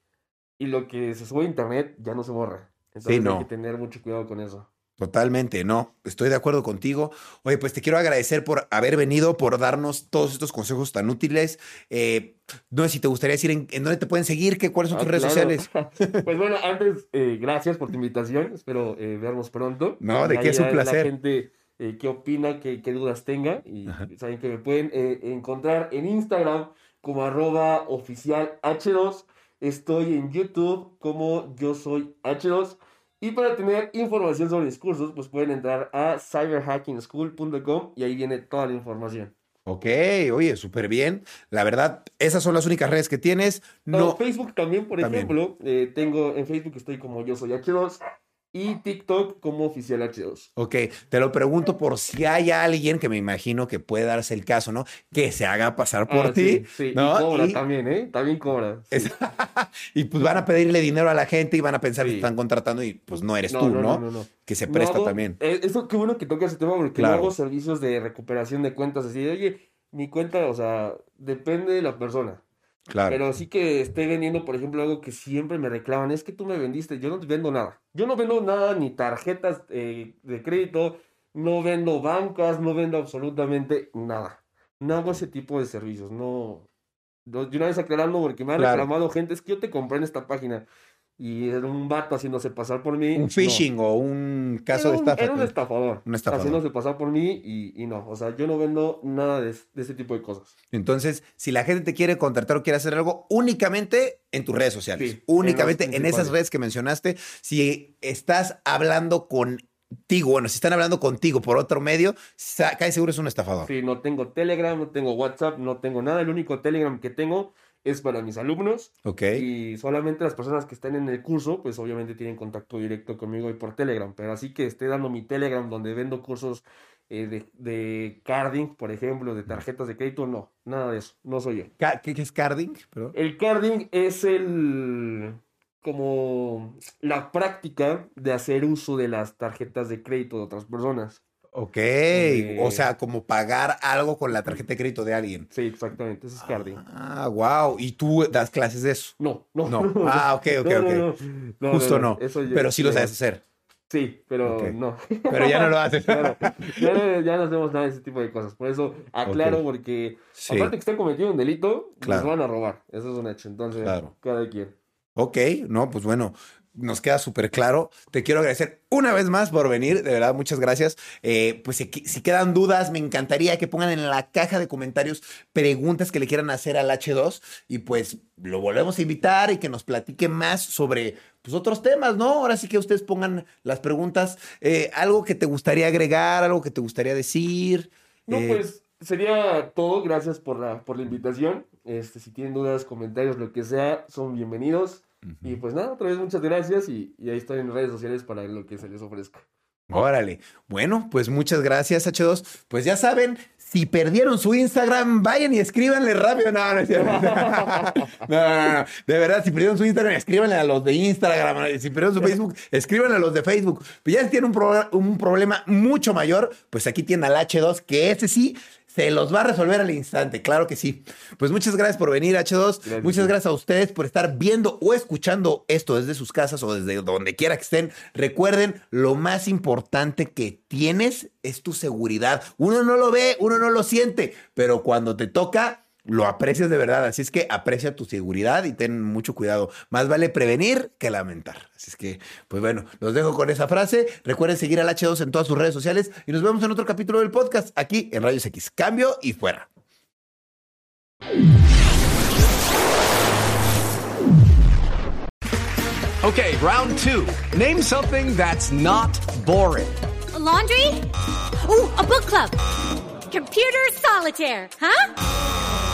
y lo que se sube a internet ya no se borra. Entonces hay que tener mucho cuidado con eso. Totalmente, no, estoy de acuerdo contigo. Oye, pues te quiero agradecer por haber venido, por darnos todos estos consejos tan útiles. Eh, no sé si te gustaría decir en, dónde te pueden seguir, ¿Qué, cuáles son tus ah, redes sociales. pues bueno, antes, eh, gracias por tu invitación. Espero eh, vernos pronto. No, de que es un placer. La gente eh, qué opina, qué, qué, dudas tenga. Y saben que me pueden encontrar en Instagram como arroba oficial H2. Estoy en YouTube como yo soy H2. Y para tener información sobre mis cursos, pues pueden entrar a cyberhackingschool.com y ahí viene toda la información. Ok, oye, súper bien. La verdad, esas son las únicas redes que tienes. No, Facebook también, por ejemplo. Eh, tengo en Facebook estoy como yo soy H2 y TikTok como oficial H2. Ok, te lo pregunto por si hay alguien que me imagino que puede darse el caso, ¿no? Que se haga pasar por ah, ti. Sí, sí. ¿no? y cobra también, ¿eh? También cobra. y pues van a pedirle dinero a la gente y van a pensar que están contratando y pues no eres tú, ¿no? No, no, Que se presta también. Eh, eso, qué bueno que toque ese tema porque hago servicios de recuperación de cuentas así de, oye, mi cuenta, o sea, depende de la persona. Pero sí que esté vendiendo, por ejemplo, algo que siempre me reclaman, es que tú me vendiste, yo no te vendo nada. Yo no vendo nada, ni tarjetas eh, de crédito, no vendo bancas, no vendo absolutamente nada. No hago ese tipo de servicios, no. Yo una vez aclarando, porque me han reclamado gente, es que yo te compré en esta página y era un vato haciéndose pasar por mí. Un phishing o un caso de estafa. Era un estafador. Un estafador. Haciéndose pasar por mí y, y, no. O sea, yo no vendo nada de, de, ese tipo de cosas. Entonces, si la gente te quiere contratar o quiere hacer algo, únicamente en tus redes sociales. únicamente en, en esas redes que mencionaste. Si estás hablando contigo, bueno, si están hablando contigo por otro medio, cae seguro es un estafador. Sí, no tengo Telegram, no tengo WhatsApp, no tengo nada. El único Telegram que tengo es para mis alumnos. Ok. Y solamente las personas que están en el curso, pues obviamente tienen contacto directo conmigo y por Telegram. Pero así que esté dando mi Telegram donde vendo cursos eh, de, de, carding, por ejemplo, de tarjetas de crédito, no, nada de eso, no soy yo. ¿Qué, es carding? El carding es el como la práctica de hacer uso de las tarjetas de crédito de otras personas. Ok, o sea, como pagar algo con la tarjeta de crédito de alguien. Sí, exactamente, eso es carding. Ah, wow. ¿Y tú das clases de eso? No, no. No. Ah, ok, ok, ok. Justo no. Pero sí lo sabes hacer. Sí, pero no. Pero ya no lo haces. ya, no, hacemos nada de ese tipo de cosas. Por eso aclaro, porque aparte que estén cometiendo un delito, nos van a robar. Eso es un hecho. Entonces, cada quien. Ok, no, pues bueno, nos queda súper claro. Te quiero agradecer una vez más por venir, de verdad, muchas gracias. Eh, pues si, quedan dudas, me encantaría que pongan en la caja de comentarios preguntas que le quieran hacer al H2 y pues lo volvemos a invitar y que nos platique más sobre pues, otros temas, ¿no? Ahora sí que ustedes pongan las preguntas. Eh, algo que te gustaría agregar, algo que te gustaría decir. No, eh, pues sería todo. Gracias por la, por la invitación. Este, si tienen dudas, comentarios, lo que sea, son bienvenidos. Y pues nada, otra vez muchas gracias y, ahí estoy en redes sociales para lo que se les ofrezca. Órale. Bueno, pues muchas gracias, H2. Pues ya saben, si perdieron su Instagram, vayan y escríbanle rápido. No, no es cierto. No, no, no, De verdad, si perdieron su Instagram, escríbanle a los de Instagram. Si perdieron su Facebook, escríbanle a los de Facebook. Pero ya si tienen un, un problema mucho mayor, pues aquí tienen al H2, que ese sí se los va a resolver al instante, claro que sí. Pues muchas gracias por venir, H2. Muchas gracias a ustedes por estar viendo o escuchando esto desde sus casas o desde donde quiera que estén. Recuerden, lo más importante que tienes es tu seguridad. Uno no lo ve, uno no lo siente, pero cuando te toca, lo aprecias de verdad. Así es que aprecia tu seguridad y ten mucho cuidado. Más vale prevenir que lamentar. Así es que, pues bueno, los dejo con esa frase. Recuerden seguir al H2 en todas sus redes sociales y nos vemos en otro capítulo del podcast aquí en Rayos X. Cambio y fuera. Okay, round two. Name something that's not boring. laundry? Oh, a book club. Computer solitaire, huh?